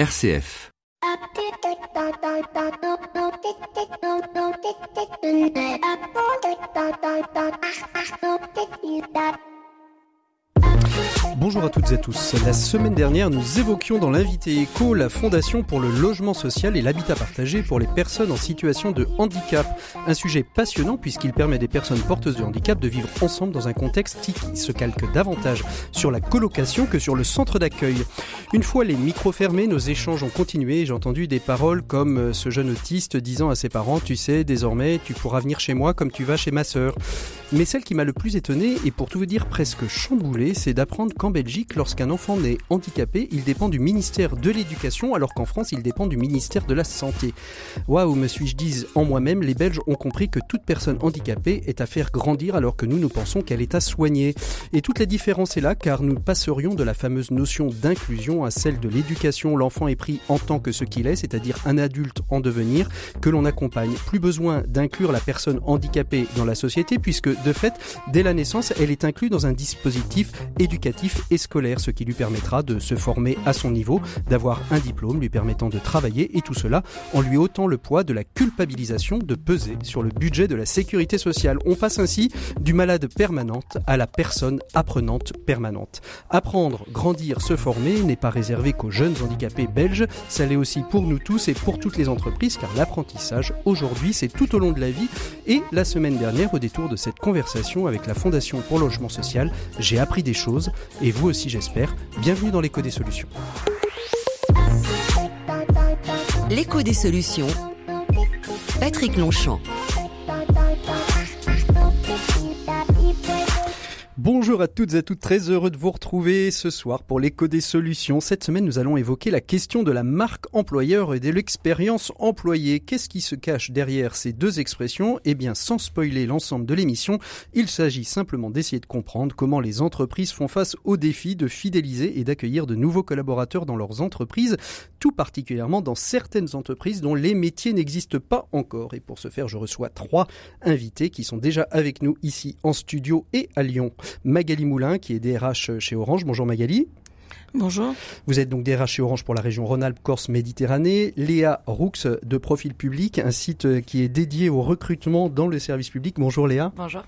RCF. Bonjour à toutes et à tous. La semaine dernière, nous évoquions dans l'invité écho la Fondation pour le logement social et l'habitat partagé pour les personnes en situation de handicap. Un sujet passionnant puisqu'il permet des personnes porteuses de handicap de vivre ensemble dans un contexte qui se calque davantage sur la colocation que sur le centre d'accueil. Une fois les micros fermés, nos échanges ont continué et j'ai entendu des paroles comme euh, ce jeune autiste disant à ses parents, tu sais, désormais, tu pourras venir chez moi comme tu vas chez ma sœur. Mais celle qui m'a le plus étonné et pour tout vous dire presque chamboulé, c'est d'apprendre Belgique, lorsqu'un enfant naît handicapé, il dépend du ministère de l'Éducation, alors qu'en France, il dépend du ministère de la Santé. Waouh, me suis-je dit en moi-même, les Belges ont compris que toute personne handicapée est à faire grandir alors que nous, nous pensons qu'elle est à soigner. Et toute la différence est là, car nous passerions de la fameuse notion d'inclusion à celle de l'éducation. L'enfant est pris en tant que ce qu'il est, c'est-à-dire un adulte en devenir que l'on accompagne. Plus besoin d'inclure la personne handicapée dans la société, puisque de fait, dès la naissance, elle est inclue dans un dispositif éducatif et scolaire, ce qui lui permettra de se former à son niveau, d'avoir un diplôme lui permettant de travailler et tout cela en lui ôtant le poids de la culpabilisation de peser sur le budget de la sécurité sociale. On passe ainsi du malade permanente à la personne apprenante permanente. Apprendre, grandir, se former n'est pas réservé qu'aux jeunes handicapés belges, ça l'est aussi pour nous tous et pour toutes les entreprises car l'apprentissage aujourd'hui c'est tout au long de la vie et la semaine dernière au détour de cette conversation avec la Fondation pour logement social, j'ai appris des choses et vous aussi j'espère. Bienvenue dans l'écho des solutions. L'écho des solutions. Patrick Longchamp. Bonjour à toutes et à toutes, très heureux de vous retrouver ce soir pour l'écho des solutions. Cette semaine, nous allons évoquer la question de la marque employeur et de l'expérience employée. Qu'est-ce qui se cache derrière ces deux expressions? Eh bien, sans spoiler l'ensemble de l'émission, il s'agit simplement d'essayer de comprendre comment les entreprises font face au défi de fidéliser et d'accueillir de nouveaux collaborateurs dans leurs entreprises, tout particulièrement dans certaines entreprises dont les métiers n'existent pas encore. Et pour ce faire, je reçois trois invités qui sont déjà avec nous ici en studio et à Lyon. Magali Moulin, qui est DRH chez Orange. Bonjour Magali. Bonjour. Vous êtes donc DRH chez Orange pour la région Rhône-Alpes-Corse-Méditerranée. Léa Roux de Profil Public, un site qui est dédié au recrutement dans le service public. Bonjour Léa. Bonjour.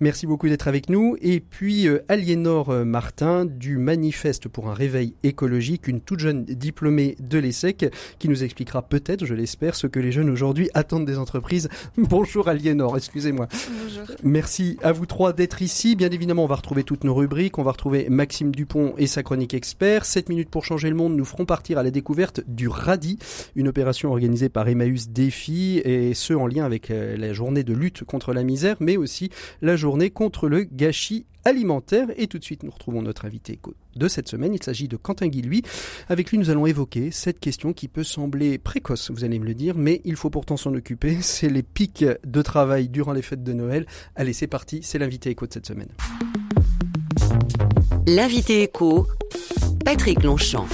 Merci beaucoup d'être avec nous. Et puis euh, Aliénor Martin du Manifeste pour un réveil écologique, une toute jeune diplômée de l'ESSEC qui nous expliquera peut-être, je l'espère, ce que les jeunes aujourd'hui attendent des entreprises. Bonjour Aliénor, excusez-moi. Bonjour. Merci à vous trois d'être ici. Bien évidemment, on va retrouver toutes nos rubriques. On va retrouver Maxime Dupont et sa chronique expert. 7 minutes pour changer le monde nous feront partir à la découverte du RADI, une opération organisée par Emmaüs Défi et ce en lien avec euh, la journée de lutte contre la misère, mais aussi la journée contre le gâchis alimentaire. Et tout de suite, nous retrouvons notre invité de cette semaine. Il s'agit de Quentin Guilhuy. Avec lui, nous allons évoquer cette question qui peut sembler précoce, vous allez me le dire, mais il faut pourtant s'en occuper. C'est les pics de travail durant les fêtes de Noël. Allez, c'est parti, c'est l'invité éco de cette semaine. L'invité éco, Patrick Longchamp.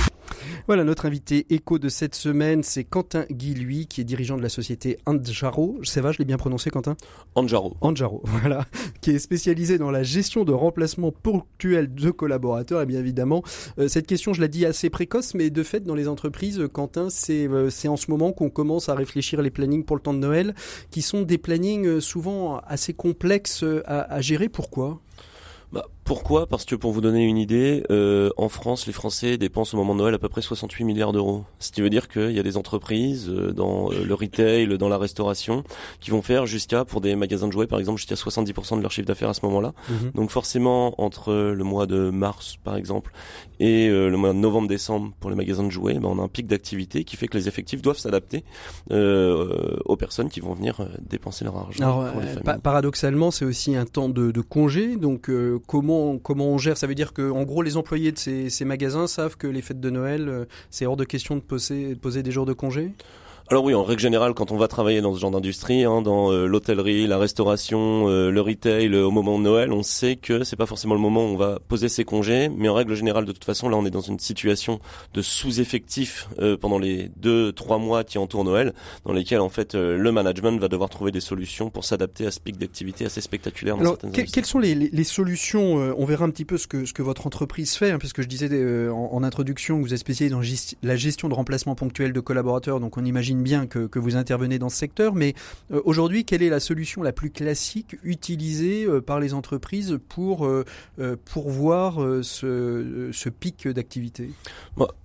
Voilà, notre invité écho de cette semaine, c'est Quentin Guilhuy, qui est dirigeant de la société Anjaro. Ça va, je l'ai bien prononcé, Quentin? Anjaro. Anjaro, voilà, qui est spécialisé dans la gestion de remplacement ponctuel de collaborateurs. Et bien évidemment, euh, cette question, je l'ai dit assez précoce, mais de fait, dans les entreprises, Quentin, c'est euh, c'est en ce moment qu'on commence à réfléchir les plannings pour le temps de Noël, qui sont des plannings euh, souvent assez complexes à, à gérer. Pourquoi? Bah, pourquoi? Parce que pour vous donner une idée, euh, en France, les Français dépensent au moment de Noël à peu près 68 milliards d'euros. Ce qui veut dire qu'il y a des entreprises euh, dans euh, le retail, dans la restauration, qui vont faire jusqu'à, pour des magasins de jouets par exemple, jusqu'à 70% de leur chiffre d'affaires à ce moment-là. Mhm. Donc forcément, entre le mois de mars par exemple et euh, le mois de novembre-décembre pour les magasins de jouets, ben, on a un pic d'activité qui fait que les effectifs doivent s'adapter euh, aux personnes qui vont venir dépenser leur argent. Alors, pour les familles. pa- paradoxalement, c'est aussi un temps de, de congé. Donc, euh, comment on gère Ça veut dire que, en gros, les employés de ces, ces magasins savent que les fêtes de Noël, euh, c'est hors de question de poser, de poser des jours de congé? Alors oui, en règle générale, quand on va travailler dans ce genre d'industrie, hein, dans euh, l'hôtellerie, la restauration, euh, le retail, au moment de Noël, on sait que c'est pas forcément le moment où on va poser ses congés, mais en règle générale, de toute façon, là, on est dans une situation de sous-effectif euh, pendant les deux, trois mois qui entourent Noël, dans lesquels en fait le management va devoir trouver des solutions pour s'adapter à ce pic d'activité assez spectaculaire. Dans Alors, quelles sont les, les, solutions On verra un petit peu ce que ce que votre entreprise fait, hein, puisque je disais en, en, introduction que vous êtes spécialisé dans la gestion de remplacement ponctuel de collaborateurs, donc on imagine bien que, que, vous intervenez dans ce secteur, mais euh, aujourd'hui, quelle est la solution la plus classique utilisée euh, par les entreprises pour euh, pourvoir ce, ce pic d'activité?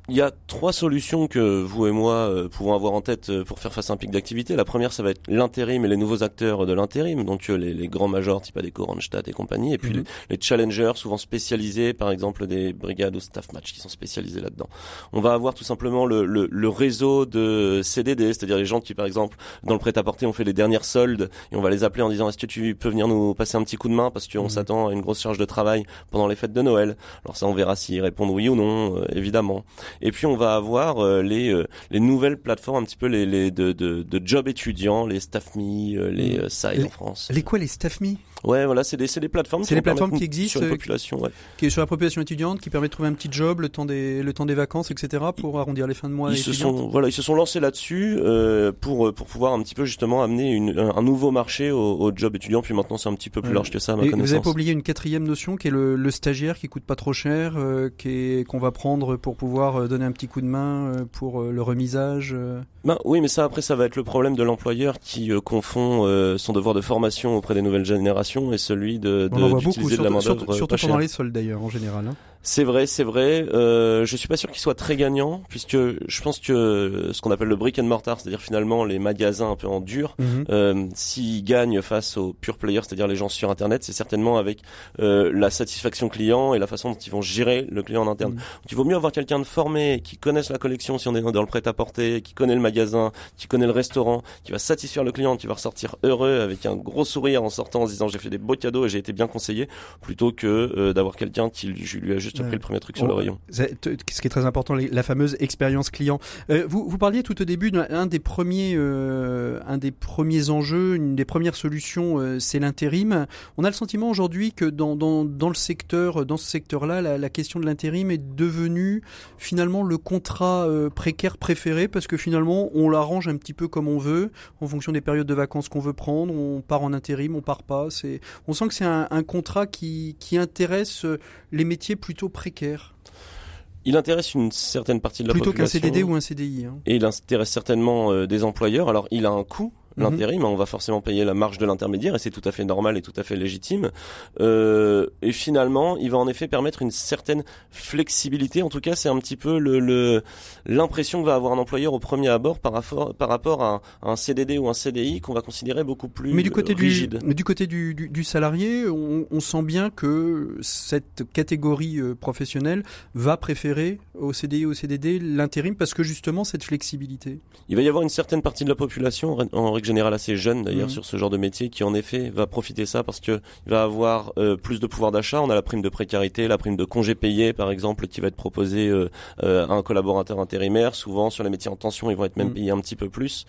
Il y a trois solutions que vous et moi pouvons avoir en tête pour faire face à un pic d'activité. La première, ça va être l'intérim et les nouveaux acteurs de l'intérim, donc les, les, grands majors type Adeco, Randstad et compagnie, et puis mhm. les, challengers, souvent spécialisés, par exemple des brigades ou staff match qui sont spécialisés là-dedans. On va avoir tout simplement le, le, le réseau de CDD, c'est-à-dire les gens qui, par exemple, dans le prêt-à-porter, ont fait les dernières soldes, et on va les appeler en disant est-ce que tu peux venir nous passer un petit coup de main parce qu'on mhm. s'attend à une grosse charge de travail pendant les fêtes de Noël. Alors ça, on verra s'ils répondent oui ou non, évidemment. Et puis on va avoir euh, les euh, les nouvelles plateformes un petit peu les, les de, de, de job étudiants, les StaffMe, euh, les mmh. Side en France. Les quoi les StaffMe Ouais, voilà, c'est des, des plateformes. C'est des plateformes qui existent sur la population, ouais. qui est sur la population étudiante, qui permet de trouver un petit job le temps des le temps des vacances, etc. pour arrondir les fins de mois. Ils se sont voilà, ils se sont lancés là-dessus euh, pour pour pouvoir un petit peu justement amener une, un, nouveau marché au, au, job étudiant. Puis maintenant, c'est un petit peu plus large que ça. À ma Et connaissance. Vous avez pas oublié une quatrième notion qui est le, le stagiaire qui coûte pas trop cher, euh, qui qu'on va prendre pour pouvoir donner un petit coup de main euh, pour euh, le remisage euh? ben, Oui, mais ça après ça va être le problème de l'employeur qui confond son devoir de formation auprès des nouvelles générations et celui de, de, d'utiliser de la main Surtout, surtout pendant les soldes d'ailleurs en général. Hein. C'est vrai, c'est vrai. Euh, je suis pas sûr qu'il soit très gagnant, puisque je pense que ce qu'on appelle le brick and mortar, c'est-à-dire finalement les magasins un peu en dur, mhm. euh, s'ils gagnent face aux pure players, c'est-à-dire les gens sur Internet, c'est certainement avec euh, la satisfaction client et la façon dont ils vont gérer le client en interne. Mhm. il vaut mieux avoir quelqu'un de formé, qui connaisse la collection si on est dans le prêt-à-porter, qui connaît le magasin, qui connaît le restaurant, qui va satisfaire le client, qui va ressortir heureux avec un gros sourire en sortant en se disant j'ai fait des beaux cadeaux et j'ai été bien conseillé, plutôt que euh, d'avoir quelqu'un qui lui a juste pris le premier truc sur le rayon. Ce qui est très important, la fameuse expérience client. Euh, vous, vous parliez tout au début d'un des premiers, euh, un des premiers enjeux, une des premières solutions, euh, c'est l'intérim. On a le sentiment aujourd'hui que dans, dans, dans, le secteur, dans ce secteur-là, la, la, question de l'intérim est devenue finalement le contrat précaire préféré parce que finalement on l'arrange un petit peu comme on veut, en fonction des périodes de vacances qu'on veut prendre. On part en intérim, on part pas. C'est, on sent que c'est un, un contrat qui, qui intéresse les métiers plutôt il intéresse une certaine partie de la population. Plutôt qu'un CDD ou un CDI. Hein. Et il intéresse certainement euh, des employeurs. Alors, il a un coût Mhm. l'intérim, on va forcément payer la marge de l'intermédiaire et c'est tout à fait normal et tout à fait légitime. Euh, et finalement, il va en effet permettre une certaine flexibilité. En tout cas, c'est un petit peu le l'impression que va avoir un employeur au premier abord par rapport par rapport à un, CDD ou un CDI qu'on va considérer beaucoup plus mais du côté rigide. Du, mais du côté du, du, salarié, on, on, sent bien que cette catégorie euh, professionnelle va préférer au CDI ou au CDD l'intérim parce que justement cette flexibilité. Il va y avoir une certaine partie de la population en général assez jeune d'ailleurs mhm. sur ce genre de métier qui en effet va profiter ça parce que il va avoir euh, plus de pouvoir d'achat. On a la prime de précarité, la prime de congé payé par exemple qui va être proposée euh, euh, à un collaborateur intérimaire. Souvent sur les métiers en tension, ils vont être même mhm. payés un petit peu plus.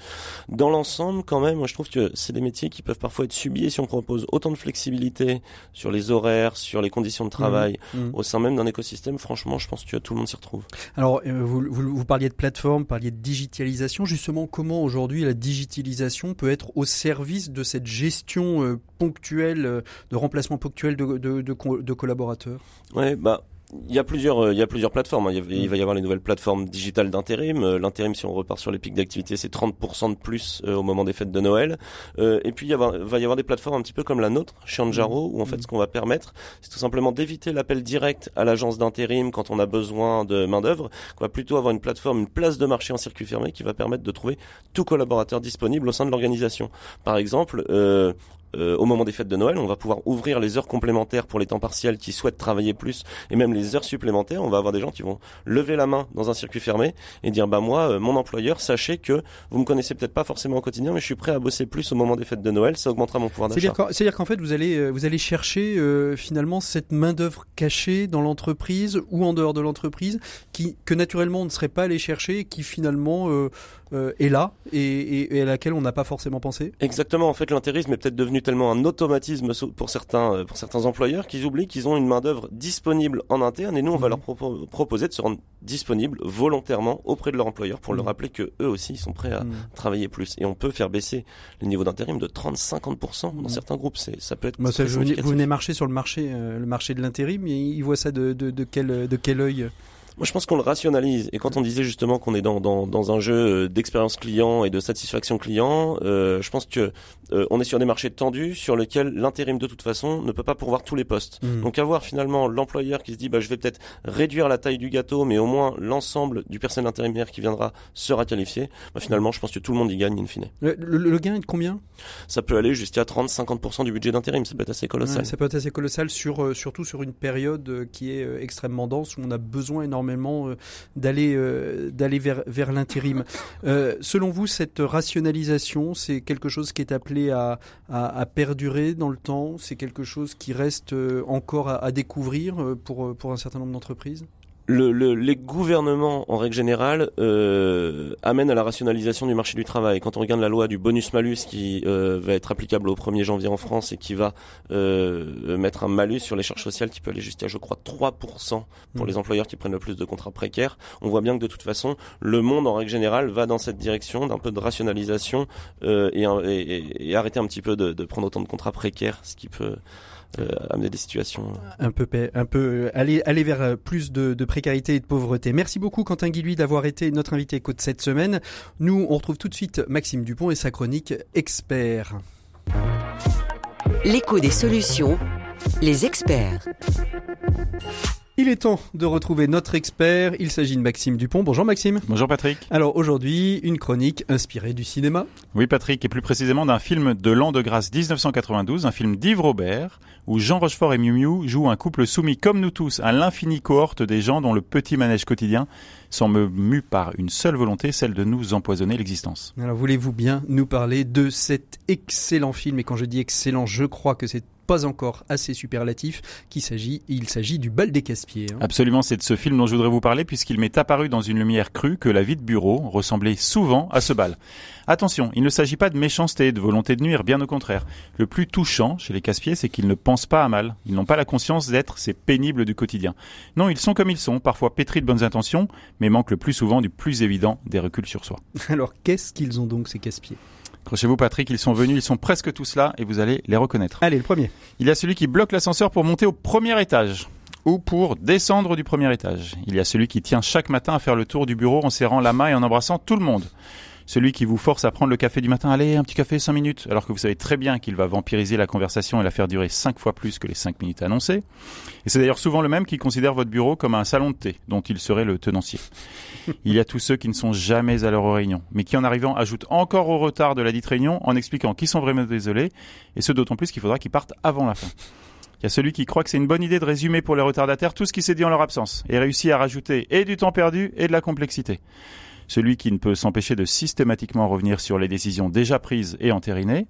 Dans l'ensemble, quand même, moi, je trouve que c'est des métiers qui peuvent parfois être subis et si on propose autant de flexibilité sur les horaires, sur les conditions de travail mhm. au sein même d'un écosystème, franchement, je pense que tout le monde s'y retrouve. Alors, vous, vous, vous parliez de plateforme, parliez de digitalisation. Justement, comment aujourd'hui la digitalisation peut être au service de cette gestion euh, ponctuelle, euh, de remplacement ponctuel de, collaborateurs? Ouais, bah il y a plusieurs, euh, il y a plusieurs plateformes. Hein. Il, va y avoir les nouvelles plateformes digitales d'intérim. Euh, l'intérim, si on repart sur les pics d'activité, c'est 30% de plus euh, au moment des fêtes de Noël. et puis il y va y avoir des plateformes un petit peu comme la nôtre, chez Anjaro, où en fait ce qu'on va permettre, c'est tout simplement d'éviter l'appel direct à l'agence d'intérim quand on a besoin de main d'œuvre. On va plutôt avoir une plateforme, une place de marché en circuit fermé qui va permettre de trouver tout collaborateur disponible au sein de l'organisation. Par exemple, euh, au moment des fêtes de Noël, on va pouvoir ouvrir les heures complémentaires pour les temps partiels qui souhaitent travailler plus, et même les heures supplémentaires. On va avoir des gens qui vont lever la main dans un circuit fermé et dire bah moi, euh, mon employeur, sachez que vous me connaissez peut-être pas forcément au quotidien, mais je suis prêt à bosser plus au moment des fêtes de Noël. Ça augmentera mon pouvoir d'achat. C'est-à-dire qu'en fait, vous allez euh, vous allez chercher finalement cette main d'œuvre cachée dans l'entreprise ou en dehors de l'entreprise, qui que naturellement on ne serait pas allé chercher, et qui finalement euh, est là et, à laquelle on n'a pas forcément pensé Exactement. En fait, l'intérisme est peut-être devenu tellement un automatisme pour certains, euh, pour certains employeurs qu'ils oublient qu'ils ont une main d'œuvre disponible en interne et nous, on va mhm. leur proposer de se rendre disponible volontairement auprès de leur employeur pour leur mhm. rappeler que eux aussi ils sont prêts à mhm. travailler plus. Et on peut faire baisser les niveaux d'intérim de 30-50% dans certains groupes. C'est, ça peut être. Bah, vous, venez, marcher sur le marché, euh, le marché de l'intérim, et ils voient ça de, de, de quel, de quel œil moi, je pense qu'on le rationalise. Et quand on disait justement qu'on est dans, dans, dans, un jeu euh, d'expérience client et de satisfaction client, euh, je pense que euh, on est sur des marchés tendus sur lesquels l'intérim de toute façon ne peut pas pourvoir tous les postes. Mmh. Donc avoir finalement l'employeur qui se dit bah je vais peut-être réduire la taille du gâteau, mais au moins l'ensemble du personnel intérimaire qui viendra sera qualifié. Bah, finalement, je pense que tout le monde y gagne in fine. Le, gain est de combien? Ça peut aller jusqu'à 30-50% du budget d'intérim. Ça peut être assez colossal. ça peut être assez colossal sur surtout sur une période qui est extrêmement dense où on a besoin énormément euh, d'aller euh, d'aller vers, l'intérim. Euh, selon vous, cette rationalisation, c'est quelque chose qui est appelé à, à, perdurer dans le temps? C'est quelque chose qui reste encore à, découvrir pour un certain nombre d'entreprises? Le, le, les gouvernements, en règle générale, euh, amènent à la rationalisation du marché du travail. Quand on regarde la loi du bonus-malus qui euh, va être applicable au 1er janvier en France et qui va euh, mettre un malus sur les charges sociales qui peut aller jusqu'à, je crois, 3% pour mmh. les employeurs qui prennent le plus de contrats précaires, on voit bien que de toute façon, le monde, en règle générale, va dans cette direction d'un peu de rationalisation euh, et, et, et, arrêter un petit peu de, de prendre autant de contrats précaires, ce qui peut euh, amener des situations un peu un peu euh, aller aller vers euh, plus de, de, précarité et de pauvreté. Merci beaucoup Quentin Guilluy d'avoir été notre invité éco de cette semaine. Nous on retrouve tout de suite Maxime Dupont et sa chronique expert. L'écho des solutions, les experts. Il est temps de retrouver notre expert. Il s'agit de Maxime Dupont. Bonjour Maxime. Bonjour Patrick. Alors aujourd'hui, une chronique inspirée du cinéma. Oui Patrick, et plus précisément d'un film de l'an de grâce 1992, un film d'Yves Robert, où Jean Rochefort et Miu Miu jouent un couple soumis comme nous tous à l'infinie cohorte des gens dont le petit manège quotidien semble mu par une seule volonté, celle de nous empoisonner l'existence. Alors voulez-vous bien nous parler de cet excellent film? Et quand je dis excellent, je crois que c'est pas encore assez superlatif qu'il s'agit, il s'agit du bal des Caspiers. Hein. Absolument, c'est de ce film dont je voudrais vous parler puisqu'il m'est apparu dans une lumière crue que la vie de bureau ressemblait souvent à ce bal. Attention, il ne s'agit pas de méchanceté, de volonté de nuire, bien au contraire. Le plus touchant chez les Caspiers, c'est qu'ils ne pensent pas à mal. Ils n'ont pas la conscience d'être ces pénibles du quotidien. Non, ils sont comme ils sont, parfois pétris de bonnes intentions, mais manquent le plus souvent du plus évident des reculs sur soi. Alors qu'est-ce qu'ils ont donc ces Caspiers? Accrochez-vous Patrick, ils sont venus, ils sont presque tous là et vous allez les reconnaître. Allez, le premier. Il y a celui qui bloque l'ascenseur pour monter au premier étage ou pour descendre du premier étage. Il y a celui qui tient chaque matin à faire le tour du bureau en serrant la main et en embrassant tout le monde celui qui vous force à prendre le café du matin, allez, un petit café, cinq minutes, alors que vous savez très bien qu'il va vampiriser la conversation et la faire durer cinq fois plus que les cinq minutes annoncées. Et c'est d'ailleurs souvent le même qui considère votre bureau comme un salon de thé, dont il serait le tenancier. Il y a tous ceux qui ne sont jamais à leur réunion, mais qui en arrivant ajoutent encore au retard de la dite réunion en expliquant qu'ils sont vraiment désolés, et ce d'autant plus qu'il faudra qu'ils partent avant la fin. Il y a celui qui croit que c'est une bonne idée de résumer pour les retardataires tout ce qui s'est dit en leur absence, et réussit à rajouter et du temps perdu et de la complexité celui qui ne peut s'empêcher de systématiquement revenir sur les décisions déjà prises et entérinées,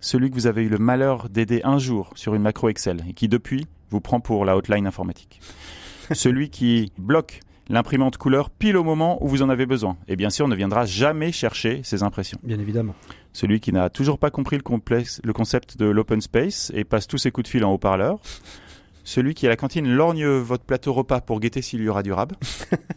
celui que vous avez eu le malheur d'aider un jour sur une macro Excel et qui depuis vous prend pour la hotline informatique. celui qui bloque l'imprimante couleur pile au moment où vous en avez besoin. Et bien sûr, ne viendra jamais chercher ses impressions. Bien évidemment. Celui qui n'a toujours pas compris le, le concept de l'open space et passe tous ses coups de fil en haut-parleur. Celui qui à la cantine lorgne votre plateau repas pour guetter s'il y aura du rab.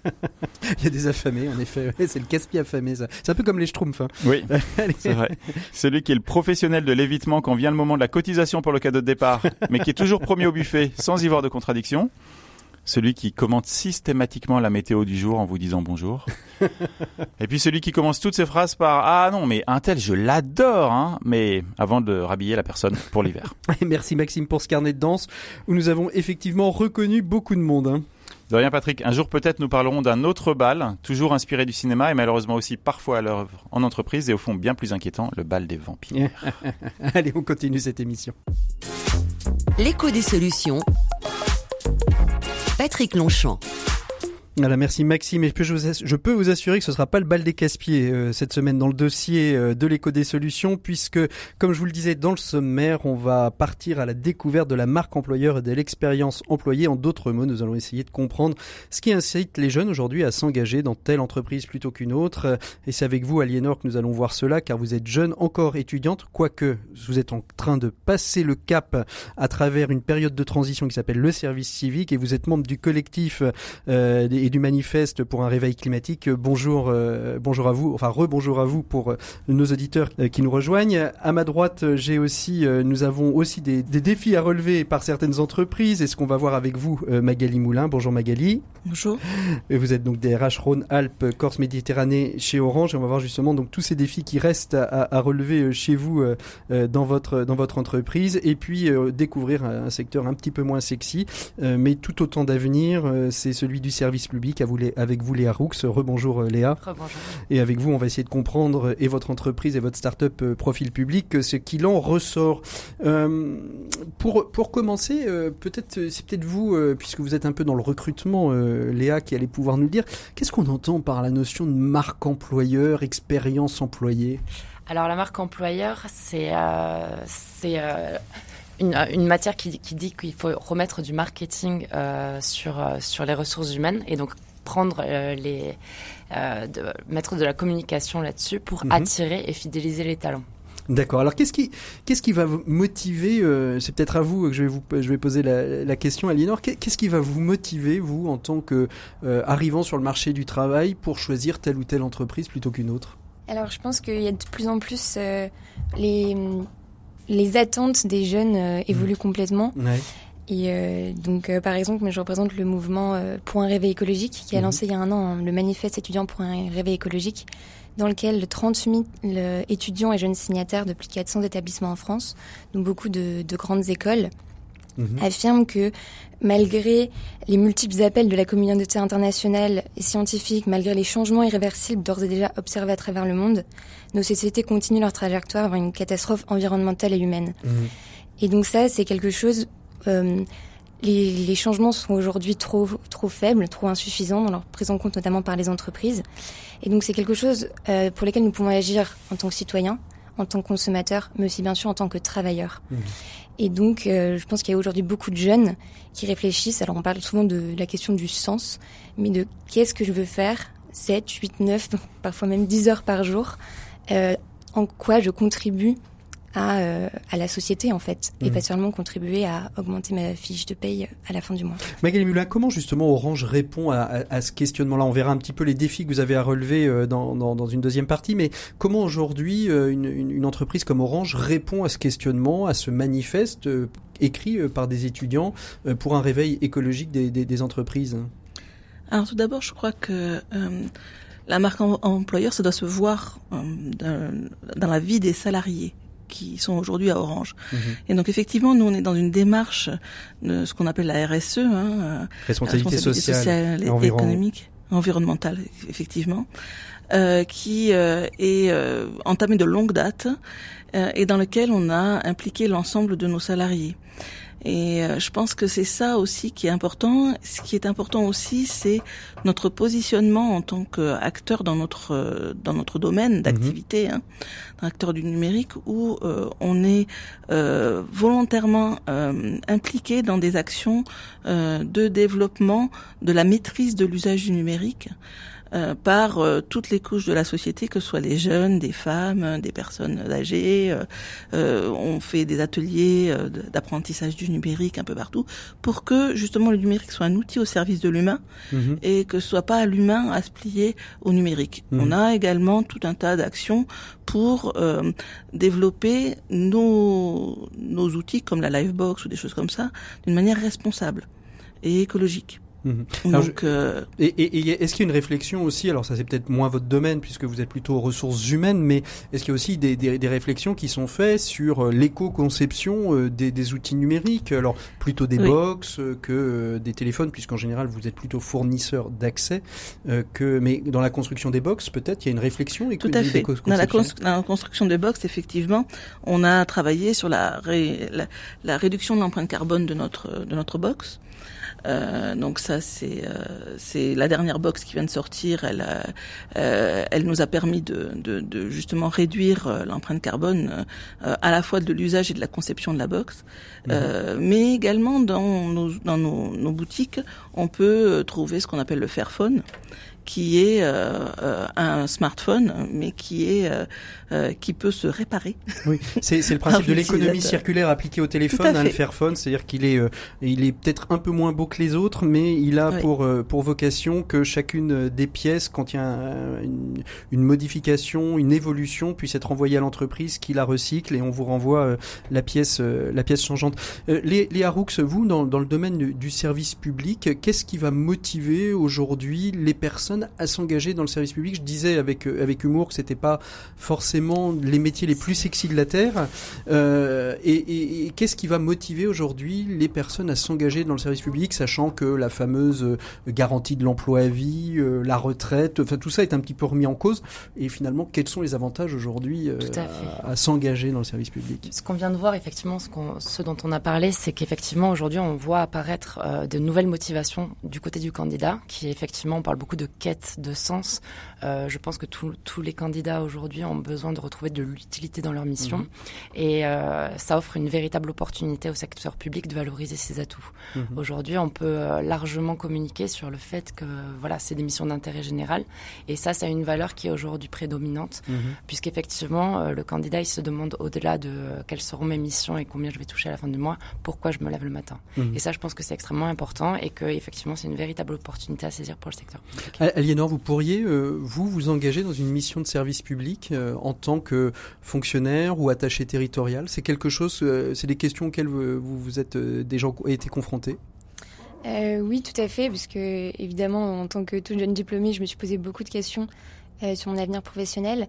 Il y a des affamés, en effet. c'est le casse affamé, ça. C'est un peu comme les schtroumpfs. Hein. Oui, c'est vrai. Celui qui est le professionnel de l'évitement quand vient le moment de la cotisation pour le cadeau de départ, mais qui est toujours premier au buffet sans y voir de contradiction celui qui commente systématiquement la météo du jour en vous disant bonjour. et puis celui qui commence toutes ses phrases par Ah non, mais un tel, je l'adore, hein, mais avant de rhabiller la personne pour l'hiver. Merci Maxime pour ce carnet de danse où nous avons effectivement reconnu beaucoup de monde. Hein. De rien Patrick, un jour peut-être nous parlerons d'un autre bal, toujours inspiré du cinéma et malheureusement aussi parfois à l'œuvre en entreprise et au fond bien plus inquiétant, le bal des vampires. Allez, on continue cette émission. L'écho des solutions. Patrick Longchamp. Voilà, merci Maxime. Et je, peux vous assurer que ce sera pas le bal des casse-pieds euh, cette semaine dans le dossier euh, de l'écho des solutions, puisque, comme je vous le disais dans le sommaire, on va partir à la découverte de la marque employeur et de l'expérience employée. En d'autres mots, nous allons essayer de comprendre ce qui incite les jeunes aujourd'hui à s'engager dans telle entreprise plutôt qu'une autre. Et c'est avec vous, Aliénor, que nous allons voir cela, car vous êtes jeune, encore étudiante, quoique vous êtes en train de passer le cap à travers une période de transition qui s'appelle le service civique, et vous êtes membre du collectif euh, des du manifeste pour un réveil climatique. Bonjour, euh, bonjour à vous, enfin rebonjour à vous pour euh, nos auditeurs euh, qui nous rejoignent. À ma droite, j'ai aussi, nous avons aussi des, des, défis à relever par certaines entreprises. Et ce qu'on va voir avec vous, Magali Moulin. Bonjour Magali. Bonjour. Vous êtes donc DRH Rhône-Alpes, Corse Méditerranée chez Orange. Et on va voir justement donc tous ces défis qui restent à, à relever chez vous dans votre dans votre entreprise. Et puis découvrir un, secteur un petit peu moins sexy, mais tout autant d'avenir. C'est celui du service public avec vous Léa Roux. Rebonjour euh, Léa. Rebonjour. Et avec vous, on va essayer de comprendre euh, et votre entreprise et votre start-up euh, profil public, ce qu'il en ressort. pour, pour commencer, peut-être c'est peut-être vous, puisque vous êtes un peu dans le recrutement, Léa, qui allait pouvoir nous le dire. Qu'est-ce qu'on entend par la notion de marque employeur, expérience employée? Alors la marque employeur, c'est c'est une, une, matière qui, qui dit qu'il faut remettre du marketing euh, sur, euh, sur les ressources humaines et donc prendre euh, les, euh, de, mettre de la communication là-dessus pour mhm. attirer et fidéliser les talents. D'accord. Alors qu'est-ce qui qu'est-ce qui va vous motiver euh, C'est peut-être à vous que je vais vous je vais poser la, la question, Aliénor. Qu'est-ce qui va vous motiver vous en tant que euh, arrivant sur le marché du travail pour choisir telle ou telle entreprise plutôt qu'une autre? Alors je pense qu'il y a de plus en plus euh, les les attentes des jeunes euh, évoluent mmh. complètement. Et euh, donc, euh, par exemple, je représente le mouvement pour un réveil écologique qui a mmh. lancé il y a un an hein, le manifeste étudiant pour un réveil écologique, dans lequel 30 000 étudiants et jeunes signataires de plus de 400 établissements en France, donc beaucoup de, de grandes écoles, Mhm. affirme que malgré les multiples appels de la communauté internationale et scientifique, malgré les changements irréversibles d'ores et déjà observés à travers le monde, nos sociétés continuent leur trajectoire vers une catastrophe environnementale et humaine. Mhm. Et donc ça, c'est quelque chose... Euh, les, les, changements sont aujourd'hui trop trop faibles, trop insuffisants dans leur prise en compte notamment par les entreprises. Et donc c'est quelque chose euh, pour lequel nous pouvons agir en tant que citoyens, en tant que consommateurs, mais aussi bien sûr en tant que travailleurs. Mhm. Et donc, euh, je pense qu'il y a aujourd'hui beaucoup de jeunes qui réfléchissent. Alors, on parle souvent de la question du sens, mais de qu'est-ce que je veux faire 7, 8, 9, parfois même 10 heures par jour. Euh, en quoi je contribue à, euh, à la société en fait, et mmh. pas seulement contribuer à augmenter ma fiche de paye à la fin du mois. Magali Mulin, comment justement Orange répond à, à, à ce questionnement-là? On verra un petit peu les défis que vous avez à relever euh, dans, dans, dans une deuxième partie, mais comment aujourd'hui euh, une, une, une, entreprise comme Orange répond à ce questionnement, à ce manifeste écrit par des étudiants pour un réveil écologique des, des, des entreprises? Alors tout d'abord, je crois que la marque employeur, ça doit se voir dans la vie des salariés qui sont aujourd'hui à Orange. Mhm. Et donc effectivement, nous on est dans une démarche de ce qu'on appelle la RSE, hein, euh, responsabilité, sociale, et économique, environnementale, effectivement, euh, qui euh, est euh, entamée de longue date euh, et dans lequel on a impliqué l'ensemble de nos salariés. Et euh, je pense que c'est ça aussi qui est important. Ce qui est important aussi, c'est notre positionnement en tant qu'acteur dans notre euh, dans notre domaine mhm. d'activité, hein, acteur du numérique, où euh, on est volontairement impliqué dans des actions de développement de la maîtrise de l'usage du numérique. Euh, par euh, toutes les couches de la société, que ce soit les jeunes, des femmes, des personnes âgées. Euh, on fait des ateliers d'apprentissage du numérique un peu partout pour que justement le numérique soit un outil au service de l'humain mhm. et que ce soit pas l'humain à se plier au numérique. Mhm. On a également tout un tas d'actions pour développer nos, nos outils comme la Livebox ou des choses comme ça d'une manière responsable et écologique. Mhm. Donc, euh, et, et, est-ce qu'il y a une réflexion aussi Alors ça c'est peut-être moins votre domaine puisque vous êtes plutôt aux ressources humaines, mais est-ce qu'il y a aussi des, des, des réflexions qui sont faites sur euh, l'éco-conception euh, des, des, outils numériques? Alors plutôt des box que des téléphones, puisqu'en général vous êtes plutôt fournisseur d'accès. que mais dans la construction des box, peut-être il y a une réflexion. Tout à fait. Dans la, dans la, construction des box, effectivement, on a travaillé sur la, la, la réduction de l'empreinte carbone de notre de notre box. Euh, donc ça, c'est euh, c'est la dernière box qui vient de sortir. Elle euh, elle nous a permis de, de, de justement réduire euh, l'empreinte carbone euh, à la fois de l'usage et de la conception de la box, mhm. mais également dans nos dans nos, nos, boutiques, on peut trouver ce qu'on appelle le Fairphone qui est euh, euh, un smartphone, mais qui est euh, qui peut se réparer. Oui, c'est le principe de l'économie circulaire appliquée au téléphone, hein, le Fairphone, c'est-à-dire qu'il est il est peut-être un peu moins beau que les autres, mais il a pour pour vocation que chacune des pièces, a une, une, modification, une évolution, puisse être envoyée à l'entreprise qui la recycle et on vous renvoie la pièce la pièce changeante. les les Haroux, vous dans dans le domaine du service public, qu'est-ce qui va motiver aujourd'hui les personnes à s'engager dans le service public. Je disais avec euh, avec humour que c'était pas forcément les métiers les plus sexy de la terre. Euh, et, et, qu'est-ce qui va motiver aujourd'hui les personnes à s'engager dans le service public, sachant que la fameuse euh, garantie de l'emploi à vie, euh, la retraite, enfin tout ça est un petit peu remis en cause. Et finalement, quels sont les avantages aujourd'hui à, à, s'engager dans le service public? Ce qu'on vient de voir, effectivement, ce, ce dont on a parlé, c'est qu'effectivement aujourd'hui on voit apparaître de nouvelles motivations du côté du candidat, qui effectivement on parle beaucoup de de sens. Euh, je pense que tous les candidats aujourd'hui ont besoin de retrouver de l'utilité dans leur mission. Mhm. Et euh, ça offre une véritable opportunité au secteur public de valoriser ses atouts. Mhm. Aujourd'hui, on peut euh, largement communiquer sur le fait que voilà, c'est des missions d'intérêt général. Et ça, ça a une valeur qui est aujourd'hui prédominante, mhm. puisqu'effectivement, le candidat, il se demande au-delà de quelles seront mes missions et combien je vais toucher à la fin du mois, pourquoi je me lève le matin. Et ça, je pense que c'est extrêmement important et que effectivement, c'est une véritable opportunité à saisir pour le secteur public. Aliénor, vous pourriez, euh, vous, vous engager dans une mission de service public euh, en tant que fonctionnaire ou attaché territorial? C'est quelque chose, euh, c'est des questions auxquelles vous, vous êtes déjà été confronté Oui, tout à fait, parce que évidemment, en tant que toute jeune diplômée, je me suis posé beaucoup de questions sur mon avenir professionnel.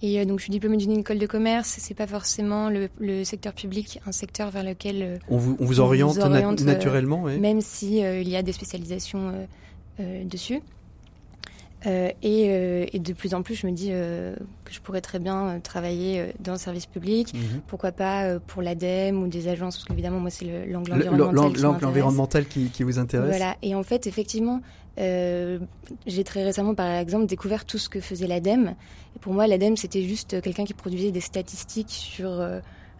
Et donc, je suis diplômée d'une école de commerce. C'est pas forcément le, secteur public, un secteur vers lequel on vous, on vous oriente, naturellement, même si il y a des spécialisations dessus. Euh, et, euh, et, de plus en plus, je me dis euh, que je pourrais très bien euh, travailler euh, dans le service public. Mhm. Pourquoi pas pour l'ADEME ou des agences, parce qu'évidemment, moi, c'est l'angle environnemental. L'angle environnemental qui, qui, vous intéresse. Voilà. Et en fait, effectivement, j'ai très récemment, par exemple, découvert tout ce que faisait l'ADEME. Et pour moi, l'ADEME, c'était juste quelqu'un qui produisait des statistiques sur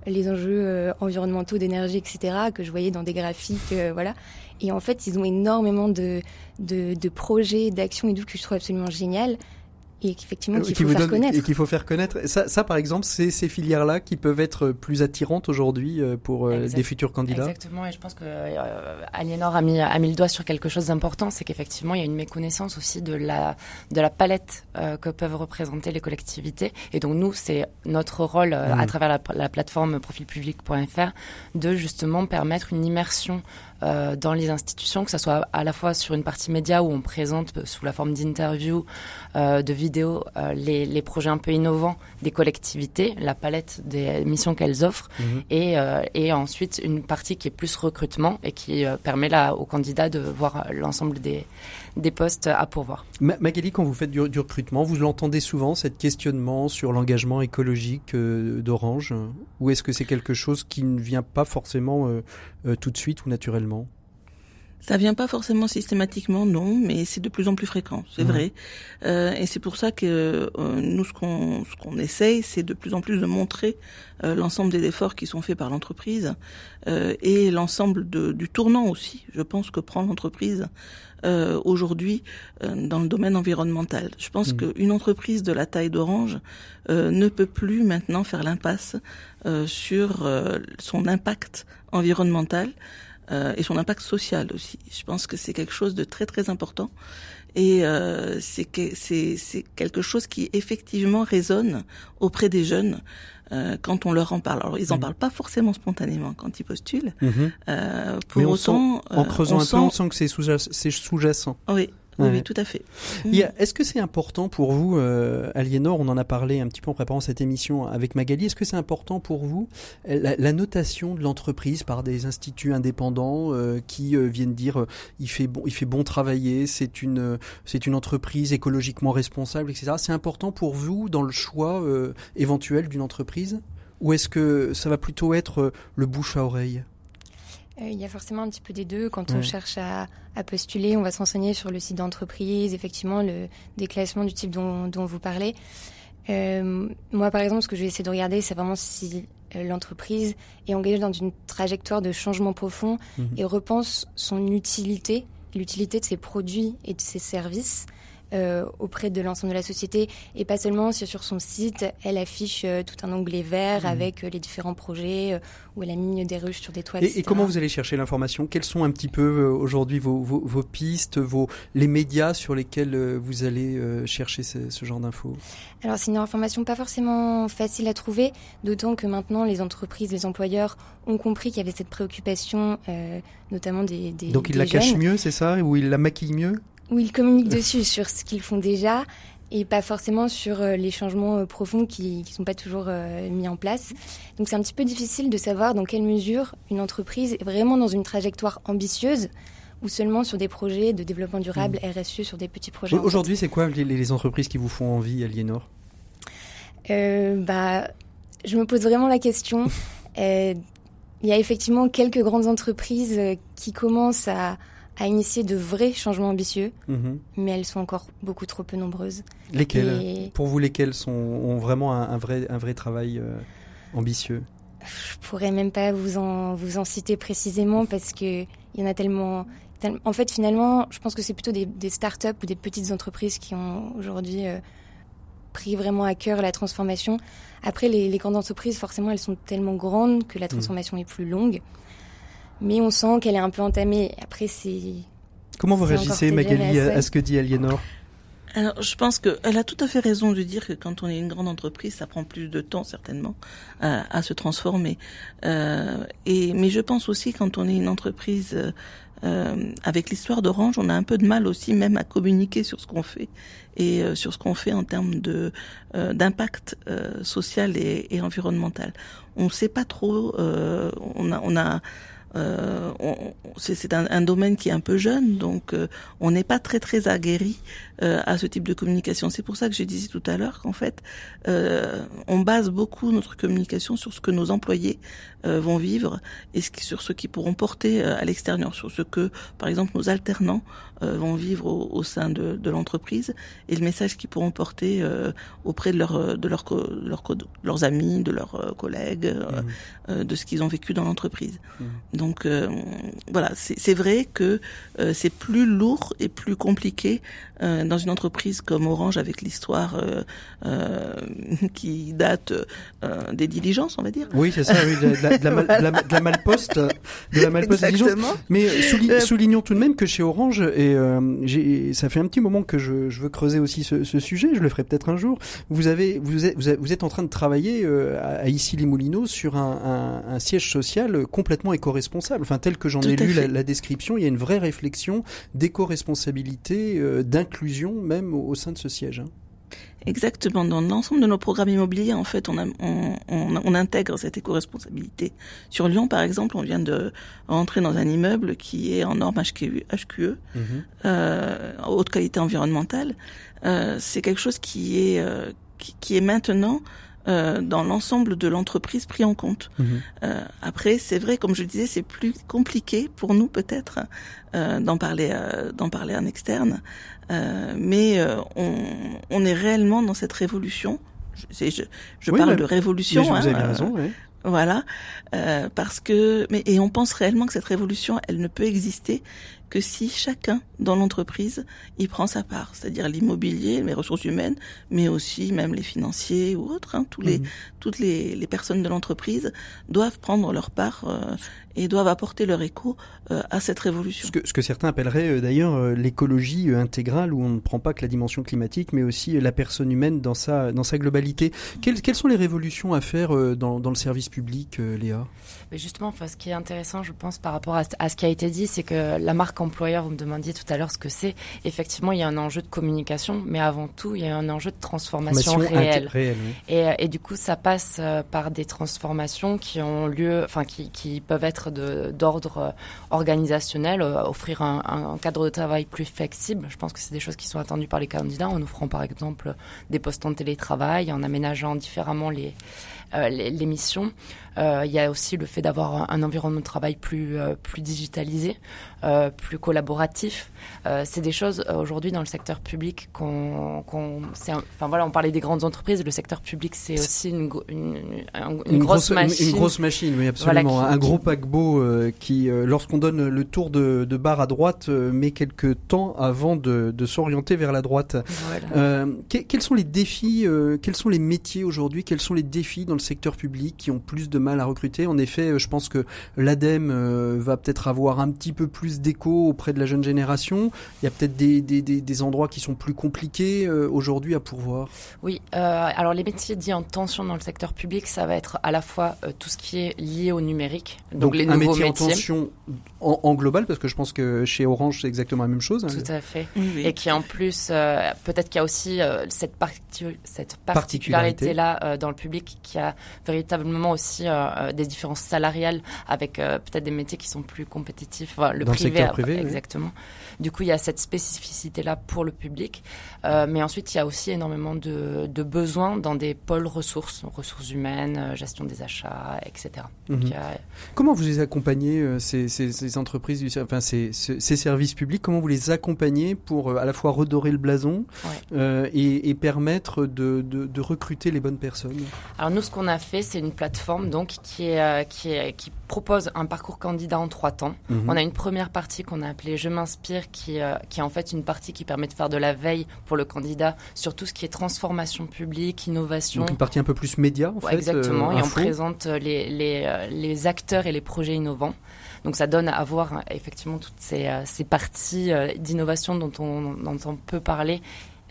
les enjeux environnementaux d'énergie, etc., que je voyais dans des graphiques, voilà. Et en fait, ils ont énormément de, de, de projets, d'actions et tout que je trouve absolument génial et qu'effectivement qu'il faut faire connaître. Et qu'il faut faire connaître. Ça, ça par exemple, c'est ces filières-là qui peuvent être plus attirantes aujourd'hui euh, pour euh, des futurs candidats. Exactement, et je pense que euh, Aliénor a mis, a mis le doigt sur quelque chose d'important, c'est qu'effectivement, il y a une méconnaissance aussi de la, de la palette euh, que peuvent représenter les collectivités. Et donc nous, c'est notre rôle à mmh. travers la, la plateforme profilpublic.fr de justement permettre une immersion euh, dans les institutions, que ce soit à la fois sur une partie média où on présente sous la forme d'interviews, euh, de vidéos, euh, les, les, projets un peu innovants des collectivités, la palette des missions qu'elles offrent, mhm. et, euh, et ensuite une partie qui est plus recrutement et qui euh, permet là aux candidats de voir l'ensemble des, des postes à pourvoir. Magali, quand vous faites du, recrutement, vous l'entendez souvent, cette questionnement sur l'engagement écologique d'Orange? Ou est-ce que c'est quelque chose qui ne vient pas forcément tout de suite ou naturellement? Ça vient pas forcément systématiquement, non, mais c'est de plus en plus fréquent, c'est vrai. Euh, et c'est pour ça que euh, nous, ce qu'on ce qu'on essaye, c'est de plus en plus de montrer euh, l'ensemble des efforts qui sont faits par l'entreprise euh, et l'ensemble du tournant aussi. Je pense que prend l'entreprise euh, aujourd'hui dans le domaine environnemental. Je pense mmh. qu'une entreprise de la taille d'Orange ne peut plus maintenant faire l'impasse sur son impact environnemental. Euh, et son impact social aussi. Je pense que c'est quelque chose de très très important Et euh, c'est quelque chose qui effectivement résonne auprès des jeunes. Euh, quand on leur en parle. Alors ils en mmh. parlent pas forcément spontanément quand ils postulent. Mmh. Euh, pour autant, en creusant un peu, on sent que c'est sous-jacent. Oui, oui, tout à fait. Est-ce que c'est important pour vous, euh, Aliénor, on en a parlé un petit peu en préparant cette émission avec Magali, est-ce que c'est important pour vous la, notation de l'entreprise par des instituts indépendants euh, qui euh, viennent dire il fait bon, il fait bon travailler, c'est une c'est une entreprise écologiquement responsable, etc. C'est important pour vous dans le choix éventuel d'une entreprise, ou est-ce que ça va plutôt être le bouche à oreille? Euh, il y a forcément un petit peu des deux. Quand on cherche à, postuler, on va s'enseigner sur le site d'entreprise, effectivement, le déclassement du type dont, vous parlez. Euh, moi, par exemple, ce que je vais essayer de regarder, c'est vraiment si euh, l'entreprise est engagée dans une trajectoire de changement profond mhm. et repense son utilité, l'utilité de ses produits et de ses services euh, auprès de l'ensemble de la société. Et pas seulement sur son site elle affiche euh, tout un onglet vert mmh. avec euh, les différents projets où elle a mis des ruches sur des toits. Et, et comment vous allez chercher l'information? Quelles sont un petit peu aujourd'hui vos, vos, vos, pistes, vos, les médias sur lesquels vous allez chercher ce, ce genre d'infos? Alors c'est une information pas forcément facile à trouver, d'autant que maintenant les entreprises, les employeurs ont compris qu'il y avait cette préoccupation, notamment des, des Donc ils la cachent mieux, c'est ça? Ou ils la maquillent mieux? Où ils communiquent dessus sur ce qu'ils font déjà et pas forcément sur euh, les changements euh, profonds qui ne sont pas toujours euh, mis en place. Donc c'est un petit peu difficile de savoir dans quelle mesure une entreprise est vraiment dans une trajectoire ambitieuse ou seulement sur des projets de développement durable, mmh. RSE, sur des petits projets. Aujourd'hui, c'est quoi les, entreprises qui vous font envie, Aliénor? Bah, Je me pose vraiment la question. Il y a effectivement quelques grandes entreprises qui commencent à à initier de vrais changements ambitieux, mhm. mais elles sont encore beaucoup trop peu nombreuses. Lesquelles? Pour vous, lesquelles sont, ont vraiment un, vrai, un vrai travail euh, ambitieux? Je pourrais même pas vous en, vous en citer précisément parce que il y en a tellement. En fait, finalement, je pense que c'est plutôt des, des start-up ou des petites entreprises qui ont aujourd'hui euh, pris vraiment à cœur la transformation. Après, les, les, grandes entreprises, forcément, elles sont tellement grandes que la mhm. transformation est plus longue mais on sent qu'elle est un peu entamée. Après, c'est. Comment vous réagissez, Magali, à, ce que dit Aliénor alors, je pense qu'elle a tout à fait raison de dire que quand on est une grande entreprise, ça prend plus de temps certainement à, se transformer. Euh, et mais je pense aussi quand on est une entreprise euh, avec l'histoire d'Orange, on a un peu de mal aussi même à communiquer sur ce qu'on fait et euh, sur ce qu'on fait en termes de euh, d'impact euh, social et, et, environnemental. On ne sait pas trop. on a on a euh, c'est un, un, domaine qui est un peu jeune, donc euh, on n'est pas très très aguerri euh, à ce type de communication. C'est pour ça que j'ai dit tout à l'heure qu'en fait, euh, on base beaucoup notre communication sur ce que nos employés euh, vont vivre et sur ce qu'ils pourront porter à l'extérieur, sur ce que, par exemple, nos alternants vont vivre au, sein de, de l'entreprise et le message qu'ils pourront porter auprès de, leur, de, leur, leur, leurs amis, de leurs collègues, mmh. de ce qu'ils ont vécu dans l'entreprise. Mmh. Donc voilà, c'est vrai que c'est plus lourd et plus compliqué dans une entreprise comme Orange avec l'histoire euh, euh, qui date euh, des diligences, on va dire. Oui, c'est ça, oui, de, la, la, la, malposte, de la malposte Exactement. Mais soulignons tout de même que chez Orange, et ça fait un petit moment que je, je veux creuser aussi ce, ce, sujet, je le ferai peut-être un jour. Vous avez, vous êtes, vous êtes en train de travailler à, Issy-les-Moulineaux sur un, un, un, siège social complètement éco-responsable. Enfin, tel que j'en ai lu la, description, il y a une vraie réflexion d'éco-responsabilité, d'inclusion même au, sein de ce siège. Hein. Exactement. Dans l'ensemble de nos programmes immobiliers, en fait, on, on, intègre cette éco-responsabilité. Sur Lyon, par exemple, on vient de rentrer dans un immeuble qui est en norme HQE, HQE mhm. euh, haute qualité environnementale. Euh, c'est quelque chose qui est euh, qui, est maintenant euh, dans l'ensemble de l'entreprise pris en compte. Mhm. Euh, après, c'est vrai, comme je le disais, c'est plus compliqué pour nous peut-être euh, d'en parler, d'en parler en externe, euh, mais on, on, est réellement dans cette révolution. Je, je, je parle de révolution. vous avez hein, raison. Oui. Voilà, euh, parce que mais et on pense réellement que cette révolution, elle ne peut exister que si chacun dans l'entreprise y prend sa part, c'est-à-dire l'immobilier, les ressources humaines, mais aussi même les financiers ou autres, hein, tous les, mmh. toutes les, les, personnes de l'entreprise doivent prendre leur part euh, et doivent apporter leur écho euh, à cette révolution. Ce que, ce que certains appelleraient euh, d'ailleurs euh, l'écologie intégrale, où on ne prend pas que la dimension climatique, mais aussi la personne humaine dans sa, dans sa globalité. Quelles, quelles sont les révolutions à faire dans, dans le service public, Léa? Mais Justement, enfin, ce qui est intéressant, je pense, par rapport à, ce qui a été dit, c'est que la marque employeur, vous me demandiez tout à l'heure ce que c'est. Effectivement, il y a un enjeu de communication, mais avant tout, il y a un enjeu de transformation réelle. et, et, du coup, ça passe par des transformations qui ont lieu, enfin, qui, qui peuvent être d'ordre euh, organisationnel, euh, offrir un, un, cadre de travail plus flexible. Je pense que c'est des choses qui sont attendues par les candidats en offrant par exemple des postes en télétravail, en aménageant différemment les, euh, missions. Euh, il y a aussi le fait d'avoir un, environnement de travail plus, euh, plus digitalisé, euh, plus collaboratif. c'est des choses aujourd'hui dans le secteur public qu'on, qu'on enfin voilà, on parlait des grandes entreprises. Le secteur public, c'est aussi une, une, une, grosse, machine. Une, grosse machine, oui, absolument. un gros paquebot qui, lorsqu'on donne le tour de, de barre à droite, met quelques temps avant de, de s'orienter vers la droite. Voilà. quels sont les défis, quels sont les métiers aujourd'hui, quels sont les défis dans le secteur public qui ont plus de mal à recruter? En effet, euh, je pense que l'ADEME euh, va peut-être avoir un petit peu plus d'écho auprès de la jeune génération. Il y a peut-être des, des, des, endroits qui sont plus compliqués euh, aujourd'hui à pourvoir. Oui, alors les métiers dits en tension dans le secteur public, ça va être à la fois tout ce qui est lié au numérique, donc, les un nouveaux métier en tension en, global, parce que je pense que chez Orange c'est exactement la même chose. Hein. Tout à fait. Et qui en plus, peut-être qu'il y a aussi cette, cette particularité là dans le public qui a véritablement aussi euh, des différences salariales avec euh, peut-être des métiers qui sont plus compétitifs, le privé, exactement. Du coup, il y a cette spécificité-là pour le public. Euh, mais ensuite, il y a aussi énormément de, de, besoins dans des pôles ressources, ressources humaines, gestion des achats, etc. Mhm. Comment vous les accompagnez, ces, ces, ces, entreprises, enfin ces, ces, services publics, comment vous les accompagnez pour à la fois redorer le blason et, et, permettre de, de, de recruter les bonnes personnes? Alors nous, ce qu'on a fait, c'est une plateforme donc qui est, euh, qui est qui propose un parcours candidat en trois temps. Mhm. On a une première partie qu'on a appelée Je m'inspire, qui, euh, qui est en fait une partie qui permet de faire de la veille pour le candidat sur tout ce qui est transformation publique, innovation. Donc une partie un peu plus média, en fait. Exactement. Euh, et on présente les, les, les acteurs et les projets innovants. Donc ça donne à voir effectivement toutes ces, ces parties d'innovation dont on, dont on peut parler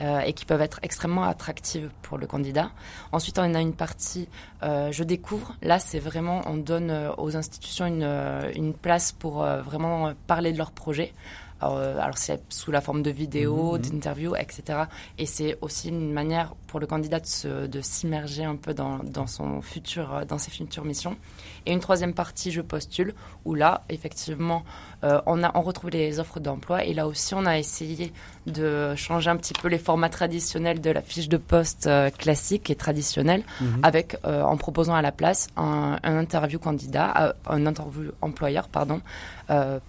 euh, et qui peuvent être extrêmement attractives pour le candidat. Ensuite, on a une partie euh, je découvre. Là, c'est vraiment on donne euh, aux institutions une, euh, une place pour vraiment parler de leur projet. Alors, alors c'est sous la forme de vidéos, mmh. d'interviews, etc. Et c'est aussi une manière pour le candidat de s'immerger un peu dans, dans, son futur, dans ses futures missions. Et une troisième partie, je postule, où là, effectivement, euh, on, a, on retrouve les offres d'emploi. Et là aussi, on a essayé de changer un petit peu les formats traditionnels de la fiche de poste euh, classique et traditionnelle, mhm. avec, euh, en proposant à la place un, un interview candidat, un interview employeur, pardon,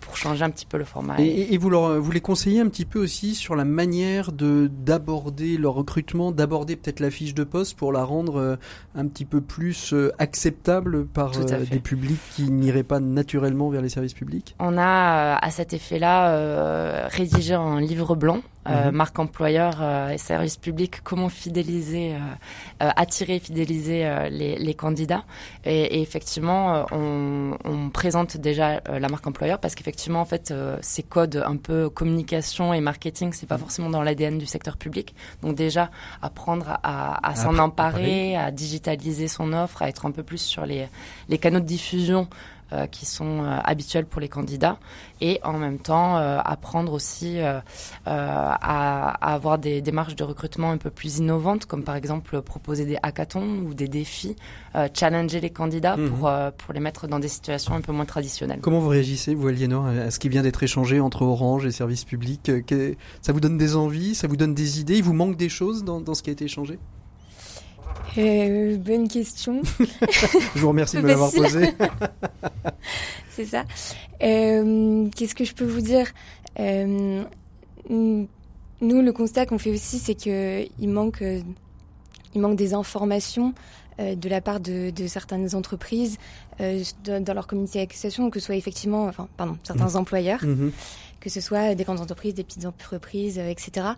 pour changer un petit peu le format. Et, et vous, leur, vous les conseillez un petit peu aussi sur la manière de d'aborder leur recrutement, d'aborder peut-être la fiche de poste pour la rendre un petit peu plus acceptable par des publics qui n'iraient pas naturellement vers les services publics? On a euh, à cet effet-là euh, rédigé un livre blanc euh, mhm. marque employeur euh, et service public, comment fidéliser, euh, attirer et fidéliser les, les, candidats. Et, et effectivement, on, on, présente déjà la marque employeur parce qu'effectivement, en fait, ces codes un peu communication et marketing, c'est pas forcément dans l'ADN du secteur public. Donc déjà, apprendre à, à s'en emparer, à digitaliser son offre, à être un peu plus sur les, les canaux de diffusion euh, qui sont euh, habituels pour les candidats et en même temps euh, apprendre aussi à, à, avoir des démarches de recrutement un peu plus innovantes comme par exemple proposer des hackathons ou des défis, challenger les candidats mhm. pour, pour les mettre dans des situations un peu moins traditionnelles. Comment vous réagissez, vous Aliénor, à ce qui vient d'être échangé entre Orange et services publics? Ça vous donne des envies, ça vous donne des idées, il vous manque des choses dans, dans ce qui a été échangé? Euh, bonne question. Je vous remercie de me l'avoir posée. C'est ça. Euh, Qu'est-ce que je peux vous dire? Euh, Nous, le constat qu'on fait aussi, c'est qu'il manque, euh, il manque des informations euh, de la part de, de certaines entreprises euh, dans leur comité d'accession, que ce soit effectivement, enfin, pardon, certains mmh. employeurs. Mmh que ce soit des grandes entreprises, des petites entreprises, etc.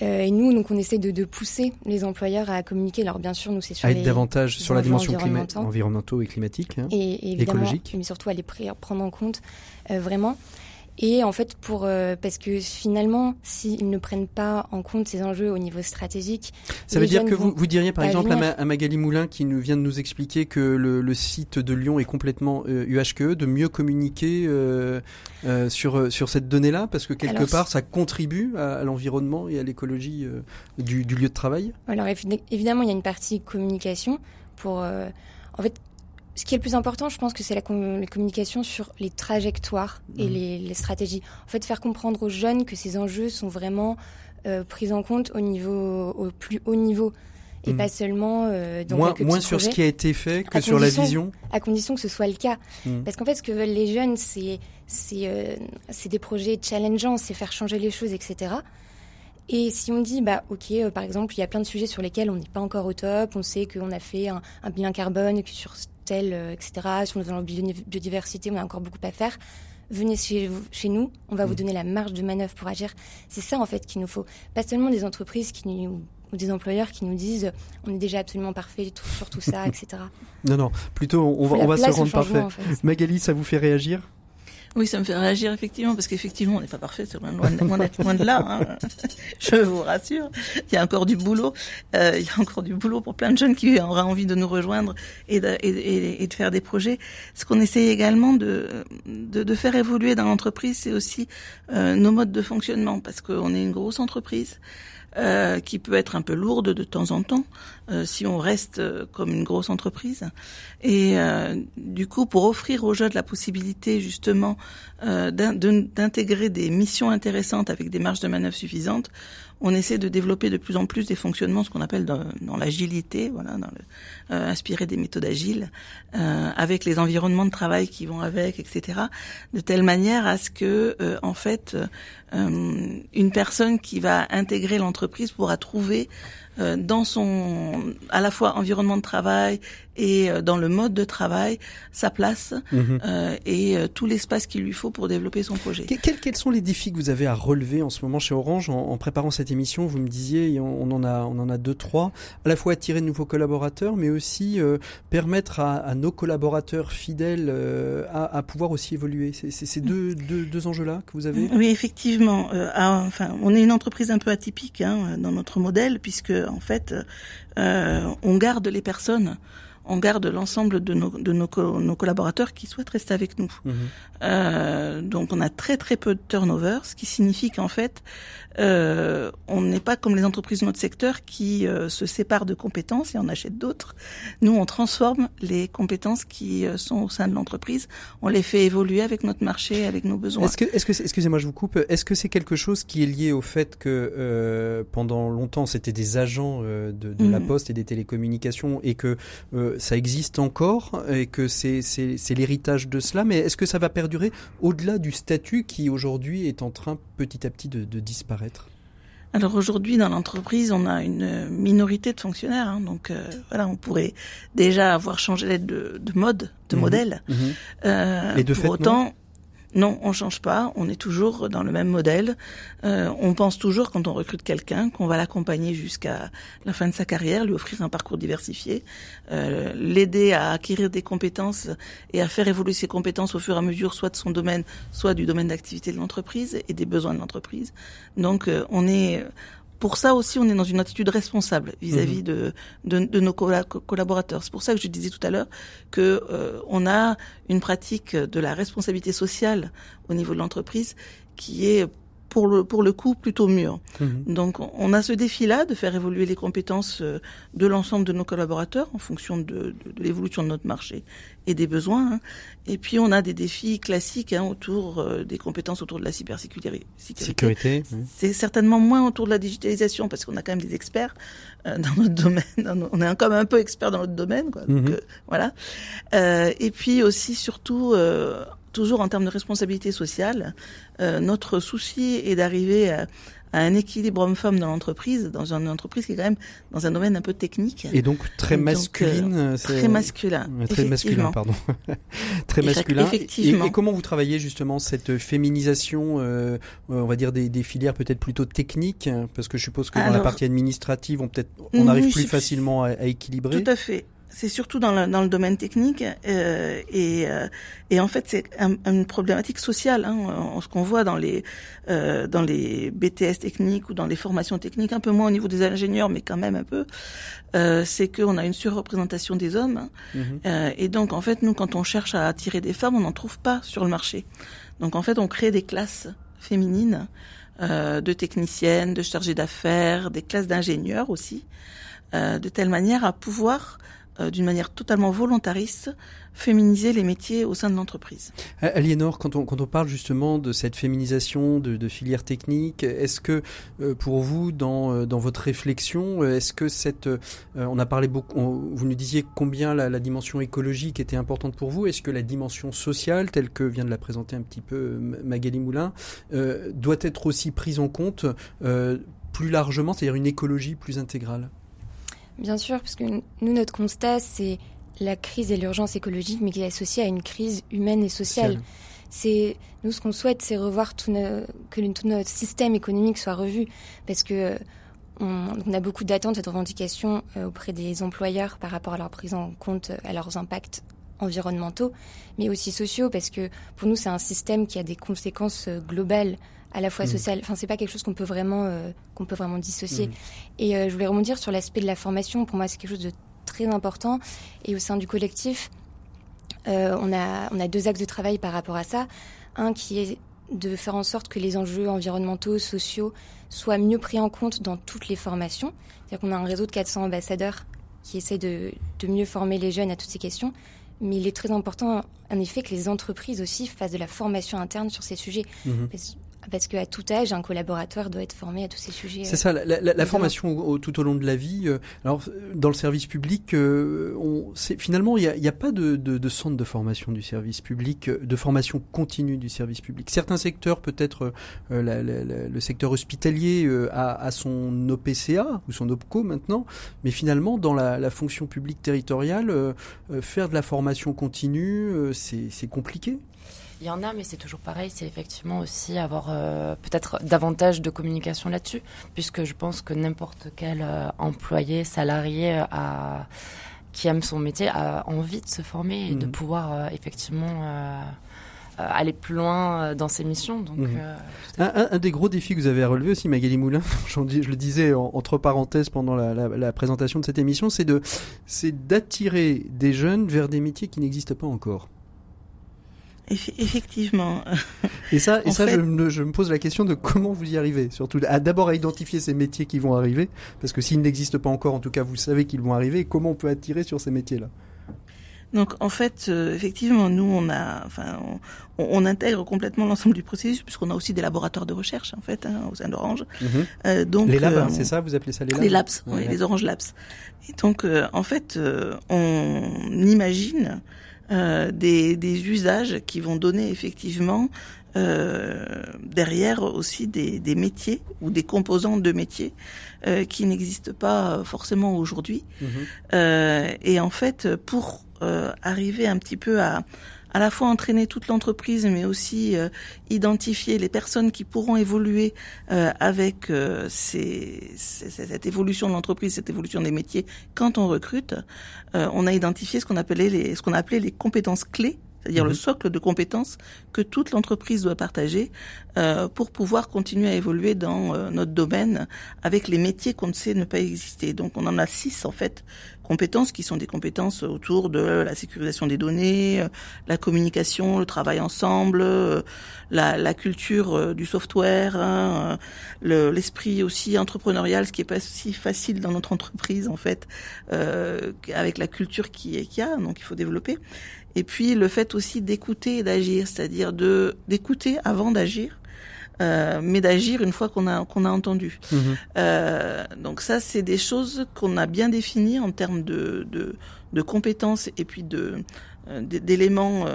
et nous, donc, on essaie de, de, pousser les employeurs à communiquer. Alors, bien sûr, nous, c'est sur à être davantage sur la dimension environnementaux et climatique, hein, et, évidemment, mais surtout à les prendre en compte vraiment. Et en fait, pour euh, parce que finalement, s'ils ne prennent pas en compte ces enjeux au niveau stratégique, ça veut dire que vous, vous diriez par exemple à, Magali Moulin qui nous vient de nous expliquer que le, le site de Lyon est complètement euh, UHQE, de mieux communiquer euh, euh, sur sur cette donnée-là, parce que quelque part, ça contribue à, l'environnement et à l'écologie du, du, lieu de travail? Alors évidemment, il y a une partie communication pour en fait ce qui est le plus important, je pense que c'est la, communication sur les trajectoires et mhm. les, stratégies. En fait, faire comprendre aux jeunes que ces enjeux sont vraiment euh, pris en compte au niveau, au plus haut niveau et mhm. pas seulement euh, dans moins, moins sur ce qui a été fait que sur la vision. À condition que ce soit le cas, mhm. parce qu'en fait, ce que veulent les jeunes, c'est c'est euh, des projets challengeants, c'est faire changer les choses, etc. Et si on dit, bah, ok, euh, par exemple, il y a plein de sujets sur lesquels on n'est pas encore au top, on sait qu'on a fait un, un bilan carbone, que sur tel, euh, etc., sur notre biodiversité, on a encore beaucoup à faire. Venez chez, chez nous, on va vous mm. donner la marge de manœuvre pour agir. C'est ça, en fait, qu'il nous faut. Pas seulement des entreprises qui nous, ou des employeurs qui nous disent on est déjà absolument parfait sur tout ça, etc. Non, non, plutôt on va, on va se rendre parfait. Magali, ça vous fait réagir? Oui, ça me fait réagir effectivement, parce qu'effectivement, on n'est pas parfait, c'est loin, loin, loin, de là. Hein. Je vous rassure, il y a encore du boulot. Euh, il y a encore du boulot pour plein de jeunes qui auraient envie de nous rejoindre et de, faire des projets. Ce qu'on essaie également de, de, de, faire évoluer dans l'entreprise, c'est aussi euh, nos modes de fonctionnement, parce qu'on est une grosse entreprise. Euh, qui peut être un peu lourde de temps en temps euh, si on reste euh, comme une grosse entreprise. Et du coup, pour offrir aux jeunes la possibilité justement d'intégrer des missions intéressantes avec des marges de manœuvre suffisantes, on essaie de développer de plus en plus des fonctionnements, ce qu'on appelle dans, l'agilité, voilà, euh, des méthodes agiles, euh, avec les environnements de travail qui vont avec, etc. De telle manière à ce que, euh, en fait, une personne qui va intégrer l'entreprise pourra trouver dans son à la fois environnement de travail et euh, dans le mode de travail sa place mhm. euh, et tout l'espace qu'il lui faut pour développer son projet. quels, quels, sont les défis que vous avez à relever en ce moment chez Orange en, préparant cette émission? Vous me disiez on, en a on en a deux trois à la fois attirer de nouveaux collaborateurs mais aussi permettre à, à, nos collaborateurs fidèles à, à, pouvoir aussi évoluer. C'est ces deux, deux, deux enjeux là que vous avez? Oui effectivement. enfin on est une entreprise un peu atypique hein, dans notre modèle puisque en fait, euh, on garde les personnes on garde l'ensemble de, nos, de nos, nos, collaborateurs qui souhaitent rester avec nous. Mhm. Euh, donc on a très très peu de turnover, ce qui signifie qu'en fait, euh, on n'est pas comme les entreprises de notre secteur qui euh, se séparent de compétences et en achètent d'autres. Nous, on transforme les compétences qui euh, sont au sein de l'entreprise, on les fait évoluer avec notre marché, avec nos besoins. Est-ce que, est-ce que, excusez-moi, je vous coupe. Est-ce que c'est quelque chose qui est lié au fait que pendant longtemps c'était des agents de, de la mm. Poste et des télécommunications et que ça existe encore et que c'est, c'est, c'est l'héritage de cela, mais est-ce que ça va perdurer au-delà du statut qui aujourd'hui est en train petit à petit de, de disparaître? Alors aujourd'hui, dans l'entreprise, on a une minorité de fonctionnaires, hein, donc euh, voilà, on pourrait déjà avoir changé de, de mode, de mhm. modèle. Mhm. Euh, Et de pour autant, non, on change pas. On est toujours dans le même modèle. Euh, on pense toujours, quand on recrute quelqu'un, qu'on va l'accompagner jusqu'à la fin de sa carrière, lui offrir un parcours diversifié, euh, l'aider à acquérir des compétences et à faire évoluer ses compétences au fur et à mesure, soit de son domaine, soit du domaine d'activité de l'entreprise et des besoins de l'entreprise. Donc, euh, on est pour ça aussi, on est dans une attitude responsable vis-à-vis mhm. de, de, nos collaborateurs. C'est pour ça que je disais tout à l'heure que euh, on a une pratique de la responsabilité sociale au niveau de l'entreprise qui est pour le, pour le coup plutôt mûr. Mhm. Donc on a ce défi-là de faire évoluer les compétences euh, de l'ensemble de nos collaborateurs en fonction de, de, l'évolution de notre marché et des besoins. Hein. Et puis on a des défis classiques hein, autour euh, des compétences autour de la cybersécurité. Sécurité. C'est certainement moins autour de la digitalisation parce qu'on a quand même des experts euh, dans notre domaine. on est quand même un peu expert dans notre domaine, quoi. Donc, mhm. voilà. et puis aussi surtout toujours en termes de responsabilité sociale, euh, notre souci est d'arriver à, à un équilibre homme-femme dans l'entreprise, dans une entreprise qui est quand même dans un domaine un peu technique. Et donc très masculine. très masculin. Très masculin, pardon. très masculin. Effectivement. Et, comment vous travaillez justement cette féminisation, on va dire des, des filières peut-être plutôt techniques, parce que je suppose que dans la partie administrative, on peut-être on arrive plus facilement à, à équilibrer. Tout à fait c'est surtout dans le, dans le domaine technique euh, et, euh, et en fait c'est une problématique sociale. Hein, ce qu'on voit dans les euh, dans les BTS techniques ou dans les formations techniques, un peu moins au niveau des ingénieurs, mais quand même un peu, euh, c'est qu'on a une surreprésentation des hommes. Hein. Mhm. Euh, et donc en fait nous quand on cherche à attirer des femmes, on n'en trouve pas sur le marché. Donc en fait on crée des classes féminines euh, de techniciennes, de chargées d'affaires, des classes d'ingénieurs aussi, de telle manière à pouvoir euh, d'une manière totalement volontariste, féminiser les métiers au sein de l'entreprise. Aliénor, quand on, quand on parle justement de cette féminisation de, filières techniques, est-ce que euh, pour vous, dans, euh, dans votre réflexion, est-ce que cette... on a parlé beaucoup, vous nous disiez combien la, la, dimension écologique était importante pour vous, est-ce que la dimension sociale, telle que vient de la présenter un petit peu Magali Moulin, doit être aussi prise en compte plus largement, c'est-à-dire une écologie plus intégrale? Bien sûr, parce que nous, notre constat, c'est la crise et l'urgence écologique, mais qui est associée à une crise humaine et sociale. C'est nous ce qu'on souhaite, c'est revoir tout que tout notre système économique soit revu, parce que on, a beaucoup d'attentes et de revendications euh, auprès des employeurs par rapport à leur prise en compte, à leurs impacts environnementaux, mais aussi sociaux, parce que pour nous, c'est un système qui a des conséquences euh, globales à la fois mm. social. Enfin, c'est pas quelque chose qu'on peut vraiment euh, qu'on peut vraiment dissocier. Mm. Et euh, je voulais rebondir sur l'aspect de la formation. Pour moi, c'est quelque chose de très important. Et au sein du collectif, euh, on a on a deux axes de travail par rapport à ça. Un qui est de faire en sorte que les enjeux environnementaux, sociaux soient mieux pris en compte dans toutes les formations. C'est-à-dire qu'on a un réseau de 400 ambassadeurs qui essaient de, de mieux former les jeunes à toutes ces questions. Mais il est très important, en effet, que les entreprises aussi fassent de la formation interne sur ces sujets. Mm-hmm. Parce qu'à tout âge, un collaborateur doit être formé à tous ces sujets. C'est ça, la, formation tout au long de la vie. Euh, alors, dans le service public, euh, on, finalement, il n'y a, pas de, de, centre de formation du service public, euh, de formation continue du service public. Certains secteurs, peut-être le secteur hospitalier, a, son OPCA ou son OPCO maintenant, mais finalement, dans la, fonction publique territoriale, faire de la formation continue, c'est compliqué. Il y en a, mais c'est toujours pareil. C'est effectivement aussi avoir euh, peut-être davantage de communication là-dessus, puisque je pense que n'importe quel euh, employé, salarié euh, qui aime son métier a envie de se former et de mhm. pouvoir effectivement aller plus loin dans ses missions. Donc, mhm. un, des gros défis que vous avez relevé aussi, Magali Moulin, je le disais entre parenthèses pendant la, la présentation de cette émission, c'est de, c'est d'attirer des jeunes vers des métiers qui n'existent pas encore. Effectivement. Et ça, et ça je, me, je, me, pose la question de comment vous y arrivez. Surtout, d'abord à identifier ces métiers qui vont arriver, parce que s'ils n'existent pas encore, en tout cas, vous savez qu'ils vont arriver. Et comment on peut attirer sur ces métiers-là? Donc en fait, euh, effectivement, nous on a, enfin, on, on intègre complètement l'ensemble du processus puisqu'on a aussi des laboratoires de recherche en fait hein, au sein d'Orange. Mhm. euh, donc les labs, hein, c'est ça, vous appelez ça les labs? Les labs, oui, les Orange Labs. Et donc euh, en fait, euh, on imagine euh, des, des, usages qui vont donner effectivement euh, derrière aussi des, des, métiers ou des composants de métiers euh, qui n'existent pas forcément aujourd'hui. Mhm. Euh, et en fait, pour euh, arriver un petit peu à, à la fois entraîner toute l'entreprise, mais aussi euh, identifier les personnes qui pourront évoluer euh, avec euh, ces, cette évolution de l'entreprise, cette évolution des métiers quand on recrute. on a identifié ce qu'on appelait les, ce qu'on appelait les compétences clés c'est-à-dire le mhm. socle de compétences que toute l'entreprise doit partager euh, pour pouvoir continuer à évoluer dans euh, notre domaine avec les métiers qu'on ne sait ne pas exister. Donc on en a six en fait compétences qui sont des compétences autour de la sécurisation des données, euh, la communication, le travail ensemble, euh, la, la culture du software, hein, l'esprit aussi entrepreneurial, ce qui est pas si facile dans notre entreprise en fait, avec la culture qui qu'il y a, donc il faut développer. Et puis le fait aussi d'écouter et d'agir, c'est-à-dire de d'écouter avant d'agir. Euh, mais d'agir une fois qu'on a qu'on a entendu. Mhm. Euh, donc ça, c'est des choses qu'on a bien définies en termes de, de, de compétences et puis de d'éléments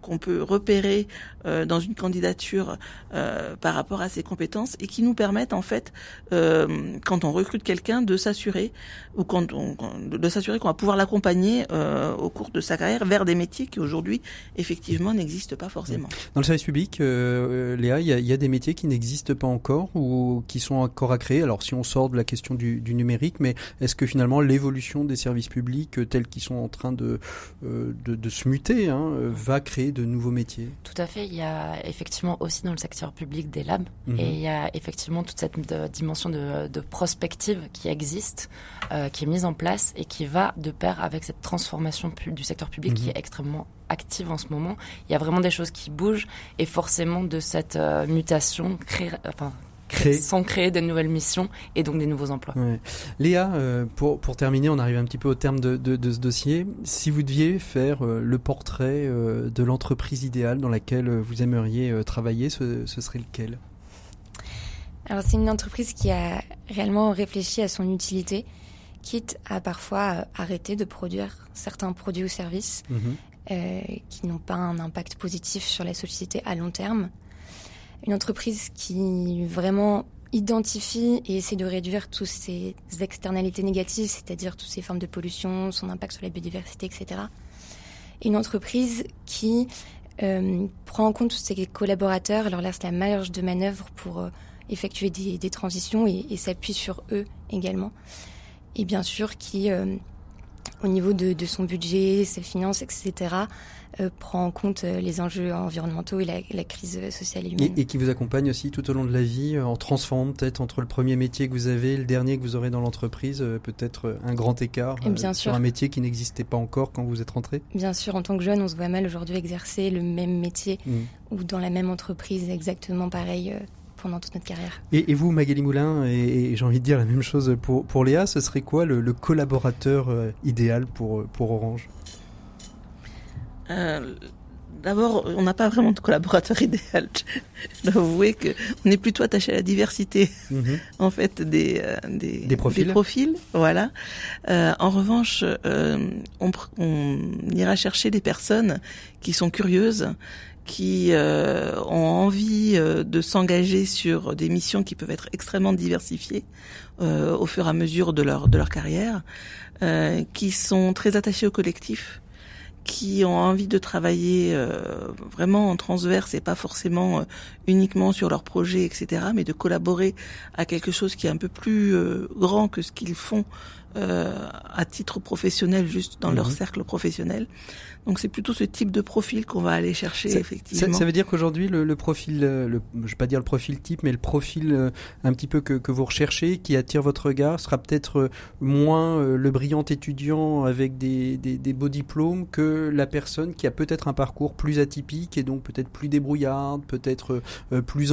qu'on peut repérer dans une candidature par rapport à ses compétences et qui nous permettent en fait, quand on recrute quelqu'un, de s'assurer ou quand on, de s'assurer qu'on va pouvoir l'accompagner au cours de sa carrière vers des métiers qui aujourd'hui effectivement n'existent pas forcément. Dans le service public, Léa, il y, y, a des métiers qui n'existent pas encore ou qui sont encore à créer? Alors si on sort de la question du, du numérique, mais est-ce que finalement l'évolution des services publics euh, tels qu'ils sont en train de, euh, de, de, se muter hein, euh, va créer de nouveaux métiers Tout à fait. Il y a effectivement aussi dans le secteur public des labs mhm. et il y a effectivement toute cette dimension de, de, prospective qui existe, euh, qui est mise en place et qui va de pair avec cette transformation du secteur public qui mhm. est extrêmement active en ce moment. Il y a vraiment des choses qui bougent et forcément de cette mutation créer, enfin, créer. sans créer de nouvelles missions et donc des nouveaux emplois. Ouais. Léa, euh, pour, pour terminer, on arrive un petit peu au terme de, de, de ce dossier. Si vous deviez faire euh, le portrait euh, de l'entreprise idéale dans laquelle vous aimeriez travailler, ce, ce serait lequel? Alors c'est une entreprise qui a réellement réfléchi à son utilité, quitte à parfois arrêter de produire certains produits ou services mmh. euh, qui n'ont pas un impact positif sur la société à long terme une entreprise qui vraiment identifie et essaie de réduire toutes ces externalités négatives, c'est-à-dire toutes ces formes de pollution, son impact sur la biodiversité, etc. une entreprise qui euh, prend en compte tous ses collaborateurs, leur laisse la marge de manœuvre pour euh, effectuer des, des transitions et, et s'appuie sur eux également. Et bien sûr qui, euh, au niveau de, de, son budget, ses finances, etc., prend en compte euh, les enjeux environnementaux et la, la crise sociale et humaine. Et, et, qui vous accompagne aussi tout au long de la vie, euh, en transformant peut-être entre le premier métier que vous avez et le dernier que vous aurez dans l'entreprise, peut-être un grand écart Bien sur sûr. un métier qui n'existait pas encore quand vous êtes rentré? Bien sûr, en tant que jeune, on se voit mal aujourd'hui exercer le même métier mmh. ou dans la même entreprise exactement pareil pendant toute notre carrière. Et, et vous, Magali Moulin, et, et j'ai envie de dire la même chose pour, pour Léa, ce serait quoi le, le collaborateur idéal pour, pour Orange? Euh, D'abord, on n'a pas vraiment de collaborateur idéal. Je dois avouer que on est plutôt attaché à la diversité, -hmm. en fait, des, euh, des, des, profils. des, profils. Voilà. Euh, en revanche, euh, on, on, ira chercher des personnes qui sont curieuses, qui euh, ont envie de s'engager sur des missions qui peuvent être extrêmement diversifiées euh, au fur et à mesure de leur de leur carrière, qui sont très attachés au collectif qui ont envie de travailler euh, vraiment en transverse et pas forcément euh, uniquement sur leurs projets, etc., mais de collaborer à quelque chose qui est un peu plus euh, grand que ce qu'ils font à titre professionnel, juste dans mmh. leur cercle professionnel. Donc c'est plutôt ce type de profil qu'on va aller chercher ça, effectivement. Ça, ça veut dire qu'aujourd'hui le, le, profil, le, je vais pas dire le profil type, mais le profil euh, un petit peu que, que, vous recherchez, qui attire votre regard, sera peut-être euh, moins euh, le brillant étudiant avec des, des, des, beaux diplômes que la personne qui a peut-être un parcours plus atypique et donc peut-être plus débrouillarde, peut-être euh, plus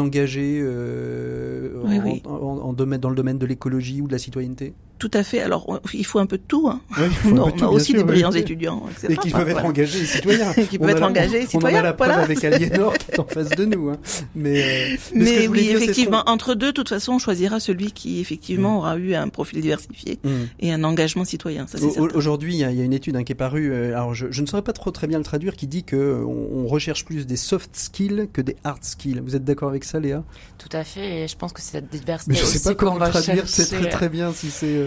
euh, oui, en, oui. En, en, domaine, dans le domaine de l'écologie ou de la citoyenneté? Tout à fait. Alors, il faut un peu de tout. Hein. Oui, on, a, tout, on a aussi sûr, des brillants oui. étudiants, etc. Et qui peuvent être engagés et citoyens. qui peuvent être la, engagés et citoyens. On en a la preuve voilà. avec Aliénor qui est en face de nous. Hein. Mais, euh, mais, mais oui, effectivement, entre deux, de toute façon, on choisira celui qui effectivement mmh. aura eu un profil diversifié mmh. et un engagement citoyen. Aujourd'hui, il y, y, a une étude hein, qui est parue. Euh, alors, je, je, ne saurais pas trop très bien le traduire, qui dit que on, on, recherche plus des soft skills que des hard skills. Vous êtes d'accord avec ça, Léa? Tout à fait. Et je pense que c'est cette diversité. Mais je ne sais pas comment le traduire. C'est très très bien si c'est.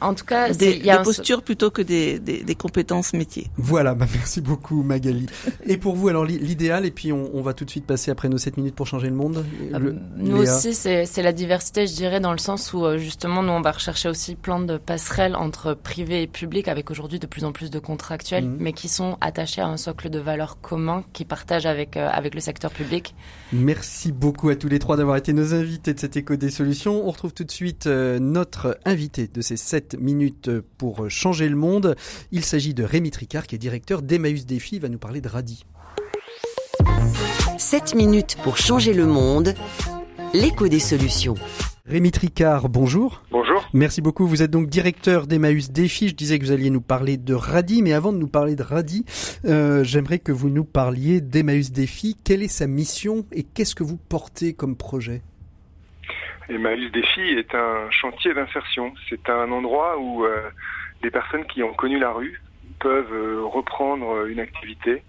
En tout cas, des, des postures plutôt que des, des, des, compétences métiers. Voilà, bah merci beaucoup Magali. et pour vous, alors l'idéal, et puis on, on, va tout de suite passer après nos 7 minutes pour changer le monde. Le, nous Léa. aussi, c'est la diversité, je dirais, dans le sens où euh, justement, nous, on va rechercher aussi plein de passerelles entre privé et public, avec aujourd'hui de plus en plus de contractuels, mmh. mais qui sont attachés à un socle de valeurs commun qu'ils partagent avec, euh, avec le secteur public. Merci beaucoup à tous les trois d'avoir été nos invités de cette éco des solutions. On retrouve tout de suite euh, notre invité de ces 7 minutes pour changer le monde. Il s'agit de Rémi Tricard, qui est directeur d'Emmaüs Défi. Il va nous parler de radis. 7 minutes pour changer le monde. L'écho des solutions. Rémi Tricard, bonjour. Bonjour. Merci beaucoup. Vous êtes donc directeur d'Emmaüs Défi. Je disais que vous alliez nous parler de radis, mais avant de nous parler de radis, euh, j'aimerais que vous nous parliez d'Emmaüs Défi. Quelle est sa mission et qu'est-ce que vous portez comme projet? Emmaüs Défi est un chantier d'insertion. C'est un endroit où euh, des personnes qui ont connu la rue peuvent reprendre une activité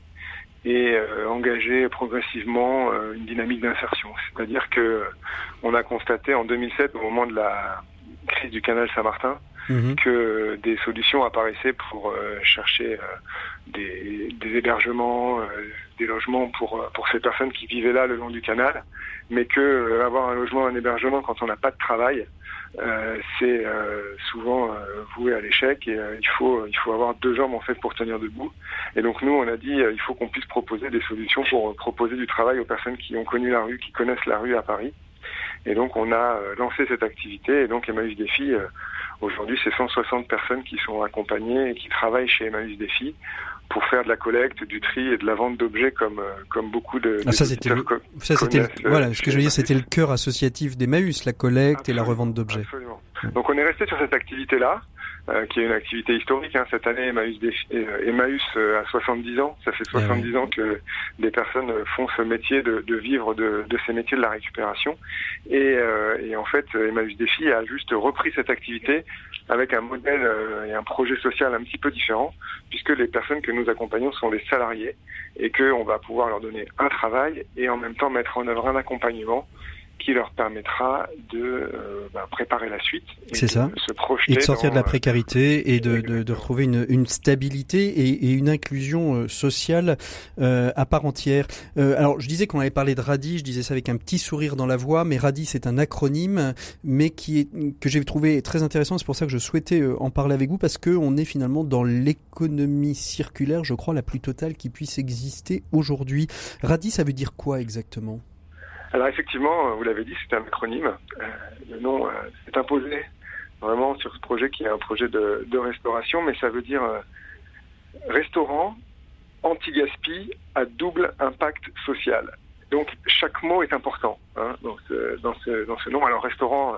et engager progressivement une dynamique d'insertion. C'est-à-dire que on a constaté en 2007, au moment de la crise du canal Saint-Martin, mhm. que des solutions apparaissaient pour chercher des, des, hébergements, des logements pour pour ces personnes qui vivaient là le long du canal, mais que avoir un logement, un hébergement quand on n'a pas de travail, euh, c'est euh, souvent euh, voué à l'échec et il faut il faut avoir deux jambes en fait pour tenir debout. Et donc nous on a dit il faut qu'on puisse proposer des solutions pour proposer du travail aux personnes qui ont connu la rue, qui connaissent la rue à Paris. Et donc on a lancé cette activité et donc Emmaüs Défi aujourd'hui c'est 160 personnes qui sont accompagnées et qui travaillent chez Emmaüs Défi pour faire de la collecte, du tri et de la vente d'objets comme euh, comme beaucoup de. Ah, ça c'était ça c'était voilà ce que je veux dire c'était le cœur associatif d'Emmaüs, la collecte et la revente d'objets. Absolument. Donc on est resté sur cette activité là. Euh, qui est une activité historique. Hein. Cette année, Emmaüs, euh, Emmaüs euh, a 70 ans. Ça fait 70 ans que des personnes font ce métier de, de vivre de, de, ces métiers de la récupération. Et, et, en fait, Emmaüs Défi a juste repris cette activité avec un modèle et un projet social un petit peu différent, puisque les personnes que nous accompagnons sont des salariés et qu'on va pouvoir leur donner un travail et en même temps mettre en œuvre un accompagnement qui leur permettra de euh, bah, préparer la suite. C'est ça. Se projeter et de sortir de la précarité et de, de, de retrouver une, une stabilité et, et, une inclusion euh, sociale euh, à part entière. Euh, alors, je disais qu'on avait parlé de RADI, je disais ça avec un petit sourire dans la voix, mais RADI c'est un acronyme, mais qui est que j'ai trouvé très intéressant. C'est pour ça que je souhaitais en parler avec vous parce que on est finalement dans l'économie circulaire, je crois, la plus totale qui puisse exister aujourd'hui. RADI, ça veut dire quoi exactement? Alors effectivement, vous l'avez dit, c'est un acronyme. Euh, le nom euh, s'est imposé vraiment sur ce projet qui est un projet de, restauration, mais ça veut dire euh, restaurant anti-gaspi à double impact social. Donc chaque mot est important hein, dans, ce, dans, ce, dans ce nom. Alors restaurant,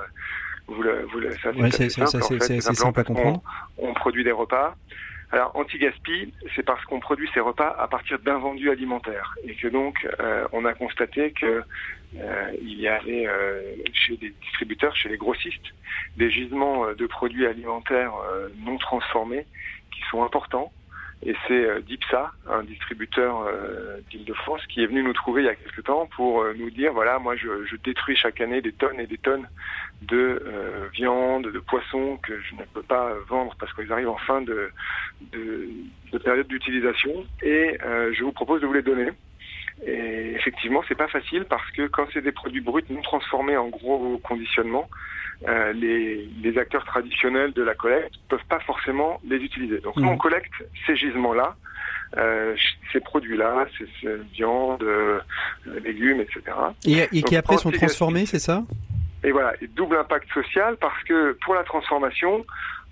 vous le, vous le savez, c'est simple, à comprendre. on produit des repas, alors, anti-gaspi, c'est parce qu'on produit ces repas à partir d'invendus alimentaires et que donc euh, on a constaté que euh, il y avait euh, chez des distributeurs, chez les grossistes, des gisements de produits alimentaires non transformés qui sont importants et c'est euh, DIPSA, un distributeur euh, d'Île-de-France, qui est venu nous trouver il y a quelques temps pour euh, nous dire, voilà, moi je, je, détruis chaque année des tonnes et des tonnes de viande, de poissons que je ne peux pas vendre parce qu'ils arrivent en fin de, de, de période d'utilisation et je vous propose de vous les donner. Et effectivement, c'est pas facile parce que quand c'est des produits bruts non transformés en gros conditionnement, euh, les, les, acteurs traditionnels de la collecte peuvent pas forcément les utiliser. Donc nous, on mmh. collecte ces gisements-là, euh, ces produits-là, ces, ces viandes, euh, légumes, etc. Et, et qui après sont transformés, c'est ça? Et voilà, et double impact social parce que pour la transformation,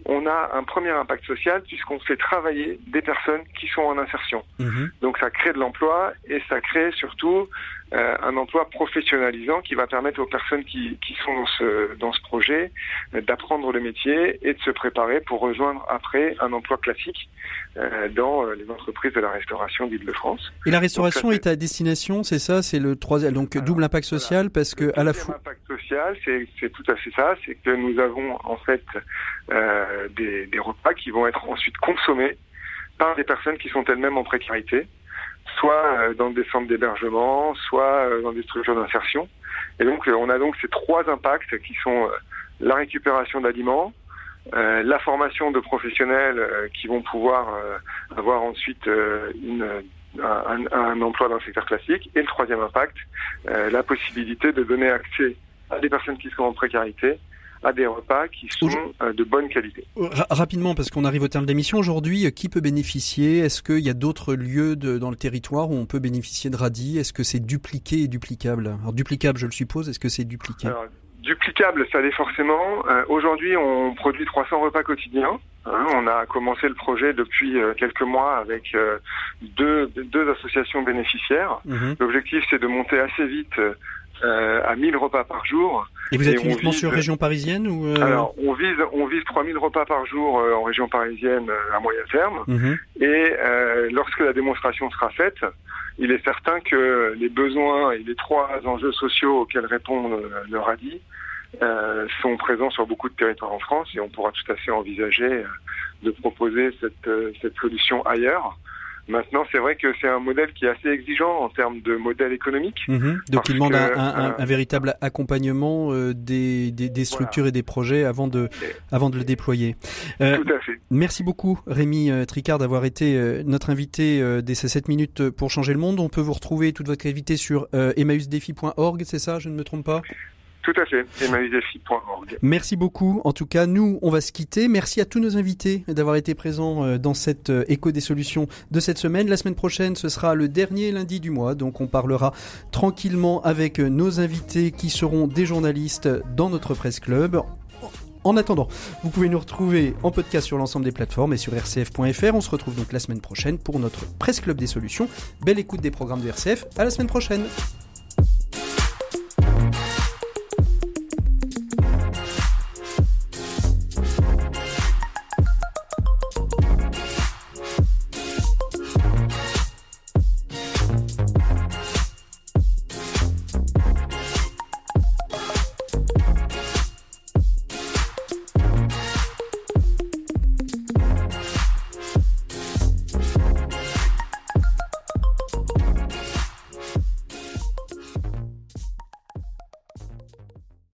on a un premier impact social puisqu'on fait travailler des personnes qui sont en insertion. Mmh. Donc ça crée de l'emploi et ça crée surtout euh, un emploi professionnalisant qui va permettre aux personnes qui, qui sont dans ce, dans ce projet euh, d'apprendre le métier et de se préparer pour rejoindre après un emploi classique euh, dans les entreprises de la restauration d'Île-de-France. Et la restauration est à destination, c'est ça, c'est le troisième, donc double impact social parce que à la fois. impact social, c'est tout à fait ça, c'est que nous avons en fait des, des repas qui vont être ensuite consommés par des personnes qui sont elles-mêmes en précarité soit euh, dans des centres d'hébergement, soit euh, dans des structures d'insertion. Et donc, euh, on a donc ces trois impacts qui sont la récupération d'aliments, la formation de professionnels qui vont pouvoir avoir ensuite une, un, un, emploi dans le secteur classique, et le troisième impact, la possibilité de donner accès à des personnes qui sont en précarité à des repas qui sont euh, de bonne qualité. rapidement, parce qu'on arrive au terme de l'émission, aujourd'hui, euh, qui peut bénéficier? Est-ce qu'il y a d'autres lieux de, dans le territoire où on peut bénéficier de radis? Est-ce que c'est dupliqué et duplicable? Alors duplicable, je le suppose, est-ce que c'est dupliqué? Duplicable, ça l'est forcément. Euh, aujourd'hui, on produit 300 repas quotidiens. Hein. on a commencé le projet depuis quelques mois avec deux, deux associations bénéficiaires. Mhm. L'objectif, c'est de monter assez vite euh, à 1000 repas par jour. Et vous êtes uniquement sur région parisienne ou euh... Alors, on vise on vise 3000 repas par jour euh, en région parisienne euh, à moyen terme. Mhm. Et lorsque la démonstration sera faite, il est certain que les besoins et les trois enjeux sociaux auxquels répond le, RADI sont présents sur beaucoup de territoires en France et on pourra tout à fait envisager de proposer cette, cette solution ailleurs. Maintenant, c'est vrai que c'est un modèle qui est assez exigeant en termes de modèle économique. Mhm. Donc, il demande un, un, véritable accompagnement des, des, des, structures et des projets avant de, avant de le déployer. Euh, Tout à fait. Merci beaucoup, Rémi Tricard, d'avoir été notre invité dès ces 7 minutes pour changer le monde. On peut vous retrouver toute votre activité sur emmausdefi.org, c'est ça? Je ne me trompe pas? Tout à fait. Merci beaucoup. En tout cas, nous, on va se quitter. Merci à tous nos invités d'avoir été présents euh, dans cette euh, écho des solutions de cette semaine. La semaine prochaine, ce sera le dernier lundi du mois, donc on parlera tranquillement avec euh, nos invités qui seront des journalistes dans notre presse club. En attendant, vous pouvez nous retrouver en podcast sur l'ensemble des plateformes et sur rcf.fr. On se retrouve donc la semaine prochaine pour notre presse club des solutions. Belle écoute des programmes de RCF. À la semaine prochaine.